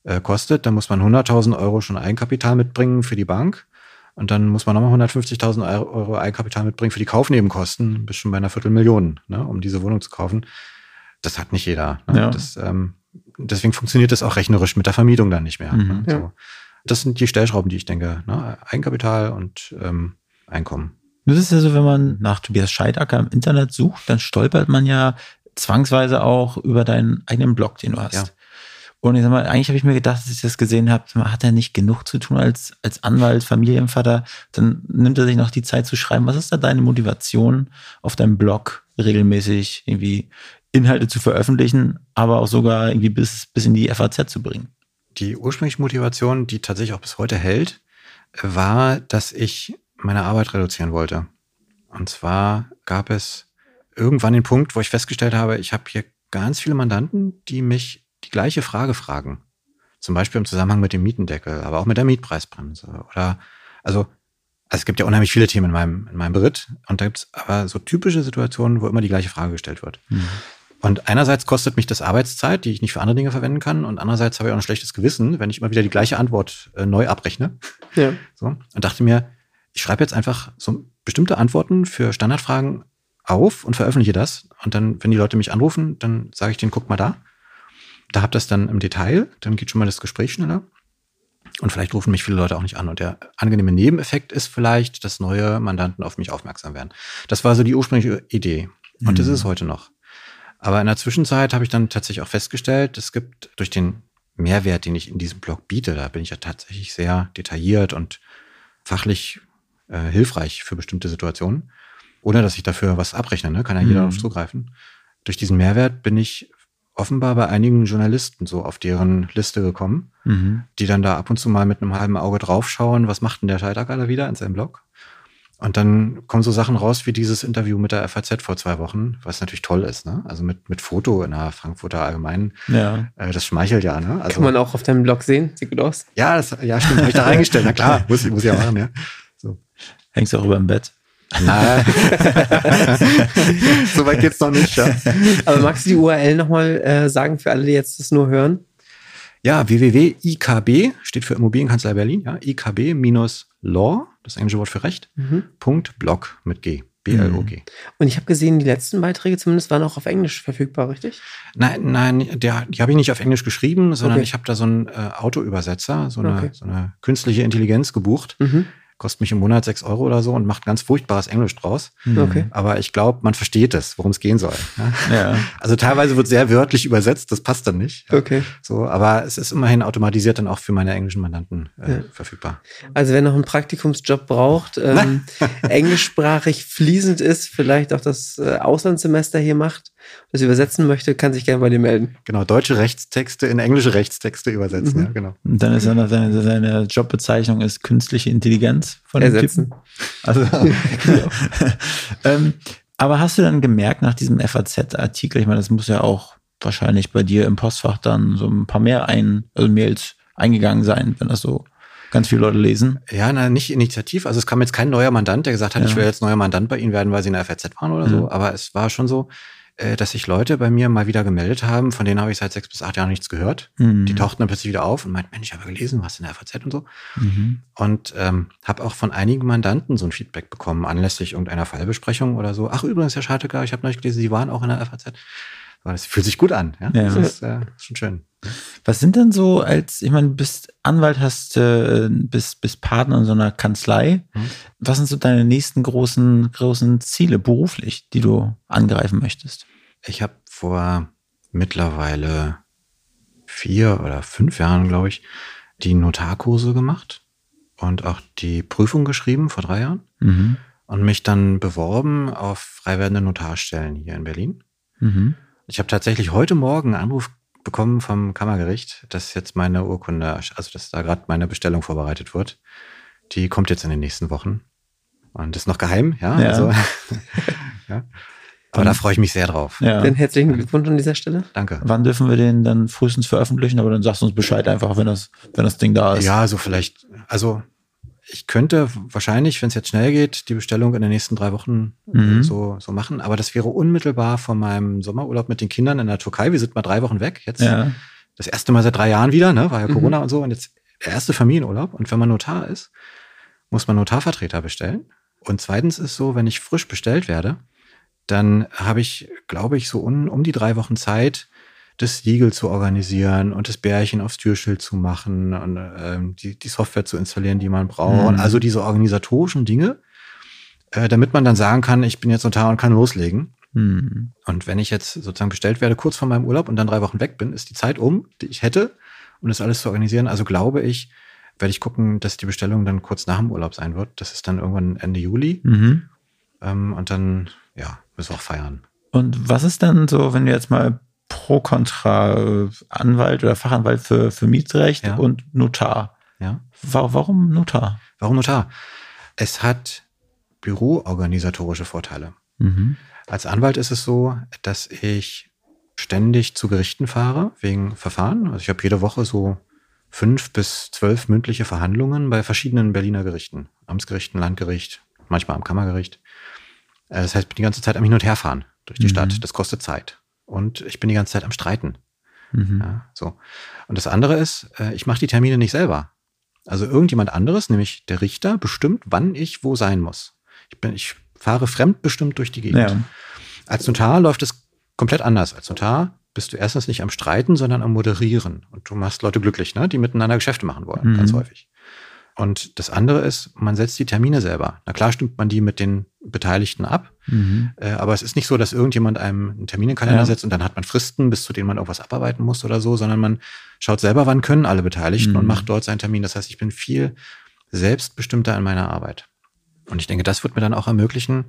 äh, kostet, dann muss man 100.000 Euro schon Eigenkapital mitbringen für die Bank. Und dann muss man nochmal 150.000 Euro Eigenkapital mitbringen für die Kaufnebenkosten, bis schon bei einer Viertelmillion, ne, um diese Wohnung zu kaufen. Das hat nicht jeder. Ne? Ja. Das, ähm, deswegen funktioniert das auch rechnerisch mit der Vermietung dann nicht mehr. Mhm. Ne? Ja. So. Das sind die Stellschrauben, die ich denke. Ne? Eigenkapital und ähm, Einkommen. Das ist ja so, wenn man nach Tobias Scheidacker im Internet sucht, dann stolpert man ja zwangsweise auch über deinen eigenen Blog, den du hast. Ja. Und ich sag mal, eigentlich habe ich mir gedacht, als ich das gesehen habe, hat er nicht genug zu tun als, als Anwalt, Familienvater. Dann nimmt er sich noch die Zeit zu schreiben. Was ist da deine Motivation, auf deinem Blog regelmäßig irgendwie Inhalte zu veröffentlichen, aber auch sogar irgendwie bis, bis in die FAZ zu bringen? Die ursprüngliche Motivation, die tatsächlich auch bis heute hält, war, dass ich meine Arbeit reduzieren wollte. Und zwar gab es irgendwann den Punkt, wo ich festgestellt habe, ich habe hier ganz viele Mandanten, die mich die gleiche Frage fragen. Zum Beispiel im Zusammenhang mit dem Mietendeckel, aber auch mit der Mietpreisbremse. Oder also, also es gibt ja unheimlich viele Themen in meinem, in meinem Beritt. Und da gibt es aber so typische Situationen, wo immer die gleiche Frage gestellt wird. Und einerseits kostet mich das Arbeitszeit, die ich nicht für andere Dinge verwenden kann. Und andererseits habe ich auch ein schlechtes Gewissen, wenn ich immer wieder die gleiche Antwort äh, neu abrechne. Ja. So. Und dachte mir, ich schreibe jetzt einfach so bestimmte Antworten für Standardfragen auf und veröffentliche das. Und dann, wenn die Leute mich anrufen, dann sage ich denen, guck mal da. Da habt das dann im Detail, dann geht schon mal das Gespräch schneller. Und vielleicht rufen mich viele Leute auch nicht an. Und der angenehme Nebeneffekt ist vielleicht, dass neue Mandanten auf mich aufmerksam werden. Das war so die ursprüngliche Idee. Und das Mhm. ist es heute noch. Aber in der Zwischenzeit habe ich dann tatsächlich auch festgestellt, es gibt durch den Mehrwert, den ich in diesem Blog biete, da bin ich ja tatsächlich sehr detailliert und fachlich äh, hilfreich für bestimmte Situationen, ohne dass ich dafür was abrechne, ne? kann ja jeder Mhm. darauf zugreifen. Durch diesen Mehrwert bin ich offenbar bei einigen Journalisten so auf deren Liste gekommen, Mhm. die dann da ab und zu mal mit einem halben Auge draufschauen, was macht denn der Scheitaker da wieder in seinem Blog? Und dann kommen so Sachen raus wie dieses Interview mit der FAZ vor zwei Wochen, was natürlich toll ist, ne? Also mit, mit Foto in der Frankfurter Allgemeinen. Ja. Äh, das schmeichelt ja, ne? Also, Kann man auch auf deinem Blog sehen. Sieht gut aus. ja, das, ja, stimmt, habe ich da reingestellt. Na klar, muss, muss ich ja machen, ja. So. Hängst du auch über dem Bett? Na, so weit geht's noch nicht, ja. Aber magst du die URL nochmal äh, sagen für alle, die jetzt das nur hören? Ja, www.ikb steht für Immobilienkanzlei Berlin, ja, ikb-law, das englische Wort für Recht, Mhm. Punkt blog mit G, B-L-O-G. Und ich habe gesehen, die letzten Beiträge zumindest waren auch auf Englisch verfügbar, richtig? Nein, nein, der, die habe ich nicht auf Englisch geschrieben, sondern Okay. ich habe da so einen äh, Autoübersetzer, so eine, Okay. so eine künstliche Intelligenz gebucht. Mhm. Kostet mich im Monat sechs Euro oder so und macht ganz furchtbares Englisch draus. Okay. Aber ich glaube, man versteht es, worum es gehen soll. Ja? Ja. Also teilweise wird sehr wörtlich übersetzt, das passt dann nicht. Okay. So, aber es ist immerhin automatisiert dann auch für meine englischen Mandanten äh, Ja. verfügbar. Also wer noch einen Praktikumsjob braucht, ähm, englischsprachig fließend ist, vielleicht auch das äh, Auslandssemester hier macht, das übersetzen möchte, kann sich gerne bei dir melden. Genau, deutsche Rechtstexte in englische Rechtstexte übersetzen, Mhm. ja, genau. Und dann ist dann seine, seine Jobbezeichnung ist künstliche Intelligenz von Ersetzen. Also, ähm, aber hast du dann gemerkt nach diesem FAZ-Artikel, ich meine, das muss ja auch wahrscheinlich bei dir im Postfach dann so ein paar mehr ein, also Mails eingegangen sein, wenn das so ganz viele Leute lesen. Ja, na, nicht initiativ. Also es kam jetzt kein neuer Mandant, der gesagt hat, Ja. ich will jetzt neuer Mandant bei Ihnen werden, weil Sie in der FAZ waren oder Mhm. so. Aber es war schon so, dass sich Leute bei mir mal wieder gemeldet haben, von denen habe ich seit sechs bis acht Jahren nichts gehört. Mhm. Die tauchten dann plötzlich wieder auf und meinten, Mensch, ich habe gelesen, was in der FAZ und so. Mhm. Und ähm, habe auch von einigen Mandanten so ein Feedback bekommen, anlässlich irgendeiner Fallbesprechung oder so. Ach, übrigens, Herr Schartecker, ich habe neulich gelesen, Sie waren auch in der FAZ. Aber das fühlt sich gut an. Ja, Ja. Das ist äh, schon schön. Was sind denn so als, ich meine, du bist Anwalt, hast, äh, bist, bist Partner in so einer Kanzlei. Mhm. Was sind so deine nächsten großen, großen Ziele beruflich, die du angreifen möchtest? Ich habe vor mittlerweile vier oder fünf Jahren, glaube ich, die Notarkurse gemacht und auch die Prüfung geschrieben vor drei Jahren Mhm. und mich dann beworben auf frei werdende Notarstellen hier in Berlin. Mhm. Ich habe tatsächlich heute Morgen einen Anruf bekommen vom Kammergericht, dass jetzt meine Urkunde, also dass da gerade meine Bestellung vorbereitet wird. Die kommt jetzt in den nächsten Wochen. Und ist noch geheim, ja. Ja. Also, ja. Aber da freue ich mich sehr drauf. Ja. Dann herzlichen Glückwunsch an dieser Stelle. Danke. Wann dürfen wir den dann frühestens veröffentlichen? Aber dann sagst du uns Bescheid einfach, wenn das, wenn das Ding da ist. Ja, so vielleicht, also ich könnte wahrscheinlich, wenn es jetzt schnell geht, die Bestellung in den nächsten drei Wochen Mhm. so, so machen. Aber das wäre unmittelbar von meinem Sommerurlaub mit den Kindern in der Türkei. Wir sind mal drei Wochen weg. Jetzt Ja. das erste Mal seit drei Jahren wieder, ne? War ja Mhm. Corona und so. Und jetzt der erste Familienurlaub. Und wenn man Notar ist muss man Notarvertreter bestellen. Und zweitens ist so, wenn ich frisch bestellt werde, dann habe ich, glaube ich, so um, um die drei Wochen Zeit, das Siegel zu organisieren und das Bärchen aufs Türschild zu machen und ähm, die, die Software zu installieren, die man braucht. Mhm. Also diese organisatorischen Dinge, äh, damit man dann sagen kann, ich bin jetzt Notar und kann loslegen. Hm. Und wenn ich jetzt sozusagen bestellt werde, kurz vor meinem Urlaub und dann drei Wochen weg bin, ist die Zeit um, die ich hätte, um das alles zu organisieren. Also glaube ich, werde ich gucken, dass die Bestellung dann kurz nach dem Urlaub sein wird. Das ist dann irgendwann Ende Juli. Mhm. Ähm, und dann, ja, müssen wir auch feiern. Und was ist dann so, wenn du jetzt mal pro kontra äh, Anwalt oder Fachanwalt für, für Mietrecht Ja. und Notar? Ja. Wa- Warum Notar? Warum Notar? Es hat büroorganisatorische Vorteile. Mhm. Als Anwalt ist es so, dass ich ständig zu Gerichten fahre wegen Verfahren. Also ich habe jede Woche so fünf bis zwölf mündliche Verhandlungen bei verschiedenen Berliner Gerichten. Amtsgerichten, Landgericht, manchmal am Kammergericht. Äh, Das heißt, ich bin die ganze Zeit am Hin- und Herfahren durch die Mhm. Stadt. Das kostet Zeit. Und ich bin die ganze Zeit am Streiten. Mhm. Ja, so. Und das andere ist, äh, ich mache die Termine nicht selber. Also irgendjemand anderes, nämlich der Richter, bestimmt, wann ich wo sein muss. Ich bin, ich fahre fremdbestimmt durch die Gegend. Ja. Als Notar läuft es komplett anders. Als Notar bist du erstens nicht am Streiten, sondern am Moderieren. Und du machst Leute glücklich, ne? die miteinander Geschäfte machen wollen, Mhm. ganz häufig. Und das andere ist, man setzt die Termine selber. Na klar stimmt man die mit den Beteiligten ab, Mhm. äh, aber es ist nicht so, dass irgendjemand einem einen Termin in den Kalender Ja. setzt und dann hat man Fristen, bis zu denen man irgendwas abarbeiten muss oder so, sondern man schaut selber, wann können alle Beteiligten Mhm. und macht dort seinen Termin. Das heißt, ich bin viel selbstbestimmter in meiner Arbeit. Und ich denke, das wird mir dann auch ermöglichen,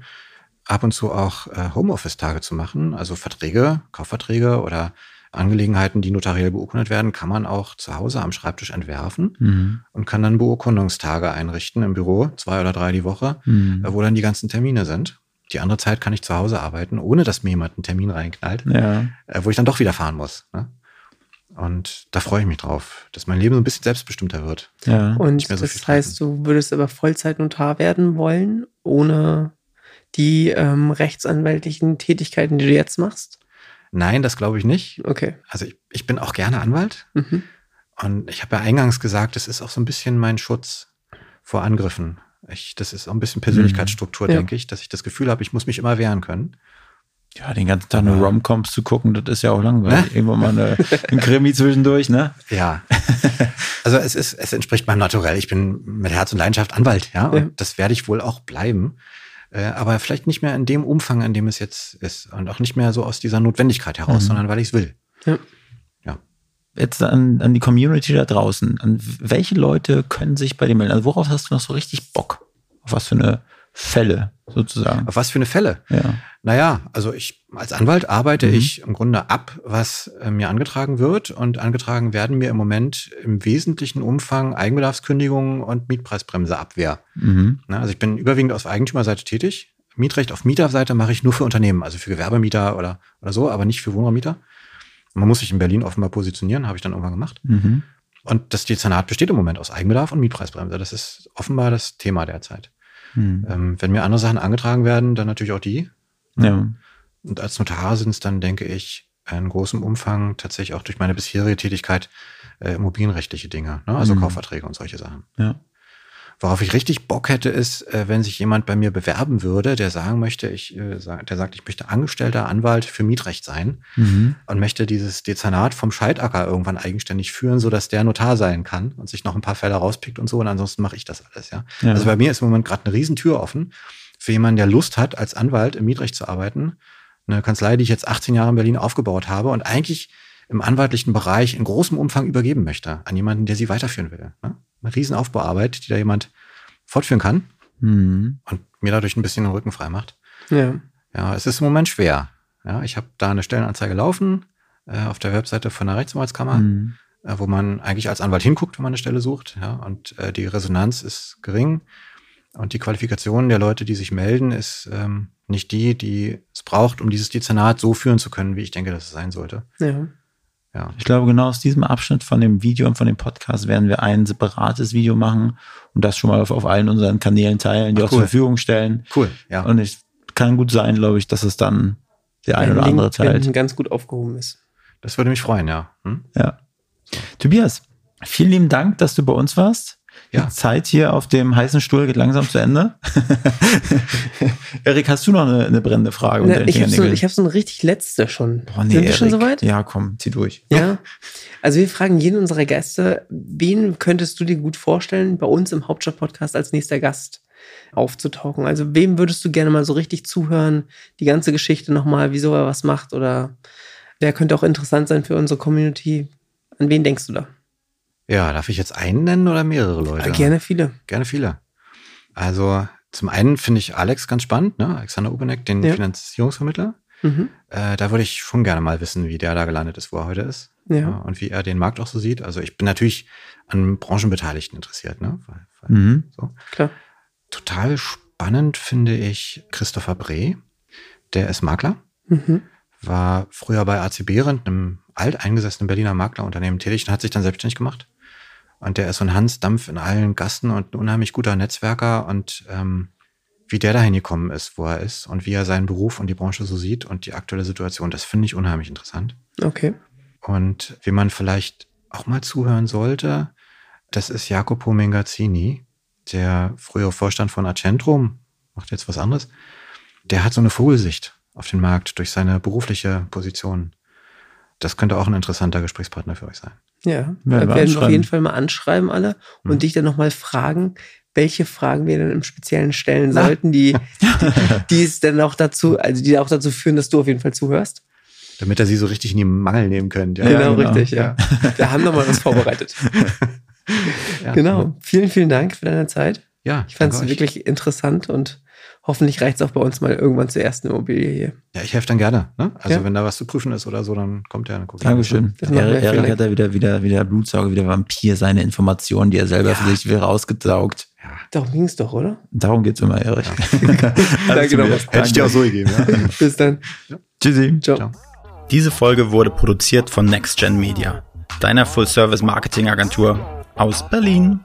ab und zu auch äh, Homeoffice-Tage zu machen. Also Verträge, Kaufverträge oder Angelegenheiten, die notariell beurkundet werden, kann man auch zu Hause am Schreibtisch entwerfen Mhm. und kann dann Beurkundungstage einrichten im Büro, zwei oder drei die Woche, Mhm. äh, wo dann die ganzen Termine sind. Die andere Zeit kann ich zu Hause arbeiten, ohne dass mir jemand einen Termin reinknallt, Ja. äh, wo ich dann doch wieder fahren muss. Ne? Und da freue ich mich drauf, dass mein Leben so ein bisschen selbstbestimmter wird. Ja. Und so das heißt, du würdest aber Vollzeitnotar werden wollen, ohne die ähm, rechtsanwältlichen Tätigkeiten, die du jetzt machst? Nein, das glaube ich nicht. Okay. Also ich, ich bin auch gerne Anwalt. Mhm. Und ich habe ja eingangs gesagt, es ist auch so ein bisschen mein Schutz vor Angriffen. Ich, das ist auch ein bisschen Persönlichkeitsstruktur, Ja. denke ich, dass ich das Gefühl habe, ich muss mich immer wehren können. ja, den ganzen Tag nur Romcoms zu gucken, das ist ja auch langweilig. Ne? Irgendwann mal eine, ein Krimi zwischendurch, ne? Ja. also es ist, es entspricht meinem Naturell. Ich bin mit Herz und Leidenschaft Anwalt, ja. Und Ja. das werde ich wohl auch bleiben. Äh, aber vielleicht nicht mehr in dem Umfang, in dem es jetzt ist. Und auch nicht mehr so aus dieser Notwendigkeit heraus, Mhm. sondern weil ich es will. Ja. Jetzt an, an die Community da draußen. An welche Leute können sich bei dir melden? Also worauf hast du noch so richtig Bock? Auf was für eine Fälle sozusagen? Auf was für eine Fälle? Ja. Naja, also ich als Anwalt arbeite Mhm. ich im Grunde ab, was äh, mir angetragen wird. Und angetragen werden mir im Moment im wesentlichen Umfang Eigenbedarfskündigungen und Mietpreisbremseabwehr. Mhm. Ne, Also ich bin überwiegend auf Eigentümerseite tätig. Mietrecht auf Mieterseite mache ich nur für Unternehmen, also für Gewerbemieter oder, oder so, aber nicht für Wohnraumieter. Man muss sich in Berlin offenbar positionieren, habe ich dann irgendwann gemacht. Mhm. Und das Dezernat besteht im Moment aus Eigenbedarf und Mietpreisbremse. Das ist offenbar das Thema derzeit. Mhm. Ähm, wenn mir andere Sachen angetragen werden, dann natürlich auch die. Ja. Und als Notar sind es dann, denke ich, in großem Umfang tatsächlich auch durch meine bisherige Tätigkeit äh, immobilienrechtliche Dinge, ne? also Mhm. Kaufverträge und solche Sachen. Ja. Worauf ich richtig Bock hätte, ist, äh, wenn sich jemand bei mir bewerben würde, der sagen möchte, ich, äh, der sagt, ich möchte Angestellter Anwalt für Mietrecht sein Mhm. und möchte dieses Dezernat vom Scheidacker irgendwann eigenständig führen, so dass der Notar sein kann und sich noch ein paar Fälle rauspickt und so. Und ansonsten mache ich das alles, ja. Ja. Also bei mir ist im Moment gerade eine Riesentür offen für jemanden, der Lust hat, als Anwalt im Mietrecht zu arbeiten. Eine Kanzlei, die ich jetzt 18 Jahre in Berlin aufgebaut habe und eigentlich im anwaltlichen Bereich in großem Umfang übergeben möchte an jemanden, der sie weiterführen will. Ne? Eine Riesenaufbauarbeit, die da jemand fortführen kann Mhm. und mir dadurch ein bisschen den Rücken frei macht. Ja. Ja, es ist im Moment schwer. Ja, ich habe da eine Stellenanzeige laufen äh, auf der Webseite von der Rechtsanwaltskammer, Mhm. äh, wo man eigentlich als Anwalt hinguckt, wenn man eine Stelle sucht. Ja, und äh, die Resonanz ist gering und die Qualifikation der Leute, die sich melden, ist ähm, nicht die, die es braucht, um dieses Dezernat so führen zu können, wie ich denke, dass es sein sollte. Ja. Ja, Ich glaube, genau aus diesem Abschnitt von dem Video und von dem Podcast werden wir ein separates Video machen und das schon mal auf, auf allen unseren Kanälen teilen, die Ach, auch zur cool. Verfügung stellen. cool. Ja, Und es kann gut sein, glaube ich, dass es dann der ein oder andere teilt. Ganz gut aufgehoben ist. das würde mich freuen, ja. Hm? Ja. Tobias, vielen lieben Dank, dass du bei uns warst. Ja. Die Zeit hier auf dem heißen Stuhl geht langsam zu Ende. Erik, hast du noch eine, eine brennende Frage? Na, ich habe so, hab so eine richtig letzte schon. Boah, nee, Sind wir schon soweit? Ja, komm, zieh durch. Ja. Also wir fragen jeden unserer Gäste, wen könntest du dir gut vorstellen, bei uns im Hauptstadt-Podcast als nächster Gast aufzutauchen? Also wem würdest du gerne mal so richtig zuhören, die ganze Geschichte nochmal, wieso er was macht oder wer könnte auch interessant sein für unsere Community? An wen denkst du da? Ja, darf ich jetzt einen nennen oder mehrere Leute? Ja, gerne viele. Gerne viele. Also zum einen finde ich Alex ganz spannend, ne? Alexander Ubenek, den ja. Finanzierungsvermittler. Mhm. Äh, da würde ich schon gerne mal wissen, wie der da gelandet ist, wo er heute ist. Ja. ja. Und wie er den Markt auch so sieht. Also ich bin natürlich an Branchenbeteiligten interessiert, ne? Weil, weil, mhm. so. Klar. Total spannend finde ich Christopher Breh. Der ist Makler. Mhm. War früher bei AC Behrendt, einem alteingesessenen Berliner Maklerunternehmen tätig und hat sich dann selbstständig gemacht. Und der ist so ein Hans Dampf in allen Gasten und ein unheimlich guter Netzwerker und ähm, wie der dahin gekommen ist, wo er ist und wie er seinen Beruf und die Branche so sieht und die aktuelle Situation, das finde ich unheimlich interessant. Okay. Und wie man vielleicht auch mal zuhören sollte, das ist Jacopo Mengazzini, der frühere Vorstand von Accentrum, macht jetzt was anderes. Der hat so eine Vogelsicht auf den Markt durch seine berufliche Position. Das könnte auch ein interessanter Gesprächspartner für euch sein. Ja, wir werden wir auf jeden Fall mal anschreiben alle und hm. dich dann nochmal fragen, welche Fragen wir dann im Speziellen stellen Na? sollten, die, die, die es dann auch dazu, also die auch dazu führen, dass du auf jeden Fall zuhörst. Damit er sie so richtig in die Mangel nehmen könnt. Ja, genau, genau, richtig, ja. Wir haben nochmal was vorbereitet. ja. Genau. Vielen, vielen Dank für deine Zeit. Ja. Ich fand es wirklich interessant und hoffentlich reicht es auch bei uns mal irgendwann zur ersten Immobilie hier. Ja, ich helfe dann gerne. Ne? Also ja. wenn da was zu prüfen ist oder so, dann kommt er. Dann Dankeschön. Erik, hat da wieder, wieder, wieder Blutsauger, wieder Vampir, seine Informationen, die er selber ja. für sich wieder rausgesaugt. Ja. Darum ging es doch, oder? Darum geht es immer, Erik. Ja. Danke nochmal. Hätte ich dir auch so gegeben. Ja. Bis dann. Tschüssi. Ciao. Ciao. Diese Folge wurde produziert von NextGen Media, deiner Full-Service-Marketing-Agentur aus Berlin.